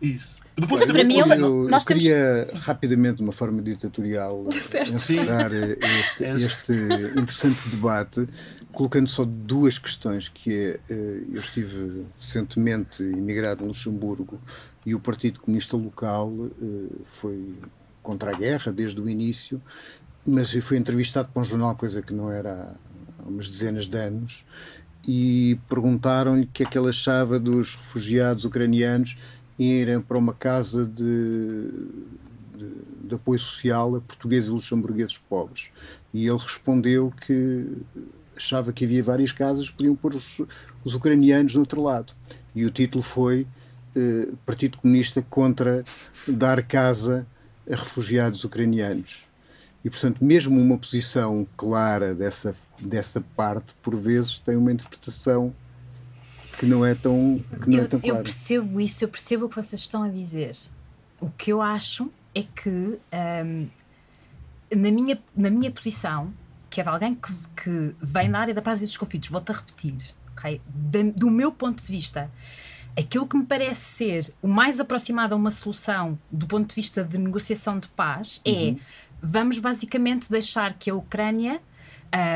Isso. Depois, para mim, eu, eu, nós eu queria temos... rapidamente, de uma forma ditatorial, encerrar este, este interessante debate, colocando só duas questões, que é, eh, eu estive recentemente imigrado no Luxemburgo e o Partido Comunista Local eh, foi contra a guerra desde o início, mas fui entrevistado para um jornal, coisa que não era há umas dezenas de anos, e perguntaram-lhe o que é que ele achava dos refugiados ucranianos irem para uma casa de, de, de apoio social a portugueses e luxemburgueses pobres. E ele respondeu que achava que havia várias casas que podiam pôr os, os ucranianos do outro lado. E o título foi eh, Partido Comunista contra dar casa a refugiados ucranianos. E, portanto, mesmo uma posição clara dessa, dessa parte, por vezes, tem uma interpretação que não é tão, que não é eu, é tão clara. Eu percebo isso, eu percebo o que vocês estão a dizer. O que eu acho é que, um, na, minha, na minha posição, que é de alguém que, que vem na área da paz e dos conflitos, vou-te a repetir, okay? do meu ponto de vista, aquilo que me parece ser o mais aproximado a uma solução do ponto de vista de negociação de paz é uhum. vamos basicamente deixar que a Ucrânia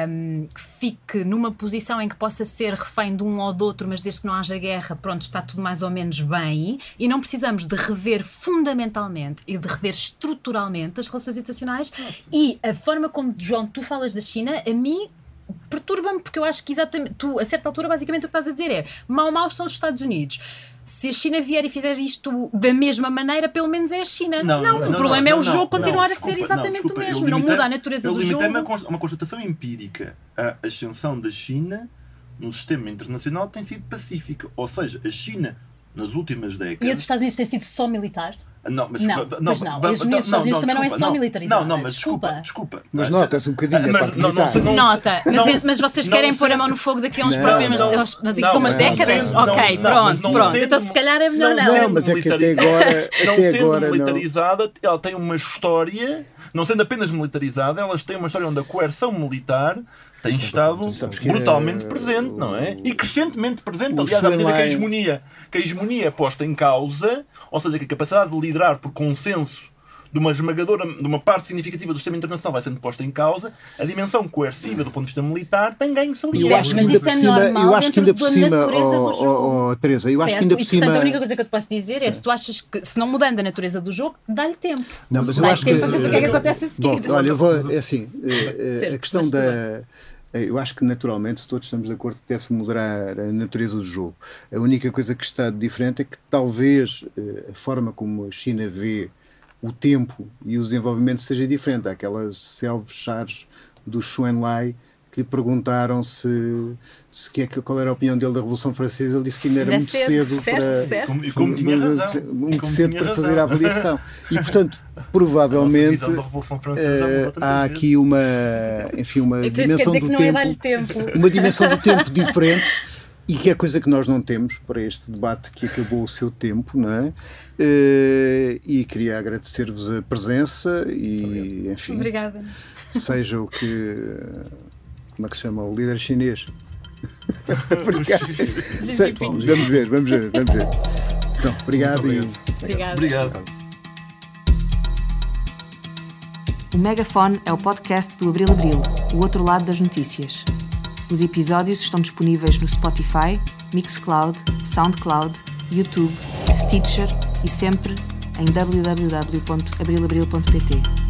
um, fique numa posição em que possa ser refém de um ou do outro, mas desde que não haja guerra, pronto, está tudo mais ou menos bem, e não precisamos de rever fundamentalmente e de rever estruturalmente as relações internacionais e a forma como, João, tu falas da China, a mim perturba-me porque eu acho que exatamente, tu, a certa altura, basicamente o que estás a dizer é, mal mal são os Estados Unidos se a China vier e fizer isto da mesma maneira, pelo menos é a China. Não, não, não o problema não, é o jogo continuar desculpa, a ser exatamente desculpa, o mesmo. Limitei, não muda a natureza do jogo. Uma, uma constatação empírica. A ascensão da China no sistema internacional tem sido pacífica. Ou seja, a China, nas últimas décadas. E a dos Estados Unidos tem sido só militar? Não, mas não, não, mas não. Os Estados Unidos também não é só militarizado. Não, não, mas desculpa, desculpa. Mas nota-se um bocadinho mas, parte não, não, Nota, mas, mas vocês querem pôr a mão no fogo daqui a uns próprios, não digo umas décadas? Ok, pronto, pronto. Então se calhar é melhor não. Não, mas é que até agora, até agora militarizada, ela tem uma história, não sendo apenas militarizada, elas têm uma história onde a coerção militar tem estado brutalmente presente, não é? E crescentemente presente. Aliás, à medida que a hegemonia, que a hegemonia é posta em causa, ou seja, que a capacidade de liderar por consenso de uma esmagadora, de uma parte significativa do sistema internacional vai sendo posta em causa, a dimensão coerciva do ponto de vista militar tem ganho saliente. Eu acho que ainda por cima, eu acho que ainda por cima, oh, Teresa, eu acho que ainda por cima. E, portanto, a única coisa que eu te posso dizer é se tu achas que, se não mudando a natureza do jogo, dá-lhe tempo. Não, mas eu acho que. Para ver o que é que acontece a seguir. Olha, eu vou, é assim, eh, a questão da. Eu acho que naturalmente todos estamos de acordo que deve-se moderar a natureza do jogo. A única coisa que está diferente é que talvez eh, a forma como a China vê o tempo e o desenvolvimento seja diferente. Há aquelas selvas chaves do Xuanlai lhe perguntaram se, se que é, qual era a opinião dele da Revolução Francesa. Ele disse que ainda era muito cedo, cedo certo, para, certo. Como, como tinha razão. muito cedo para razão. fazer a avaliação. E portanto, provavelmente uh, há aqui uma, enfim, uma então, dimensão do tempo, tempo, uma dimensão do tempo diferente. E que é coisa que nós não temos para este debate que acabou o seu tempo, não é? Uh, e queria agradecer-vos a presença e, enfim, Obrigada. seja o que como é que se chama? O líder chinês. vamos ver, vamos ver, vamos ver. Então, obrigado, obrigado. e. Obrigado. obrigado. O Megafone é o podcast do Abril Abril, o outro lado das notícias. Os episódios estão disponíveis no Spotify, Mixcloud, Soundcloud, YouTube, Stitcher e sempre em www.abrilabril.pt.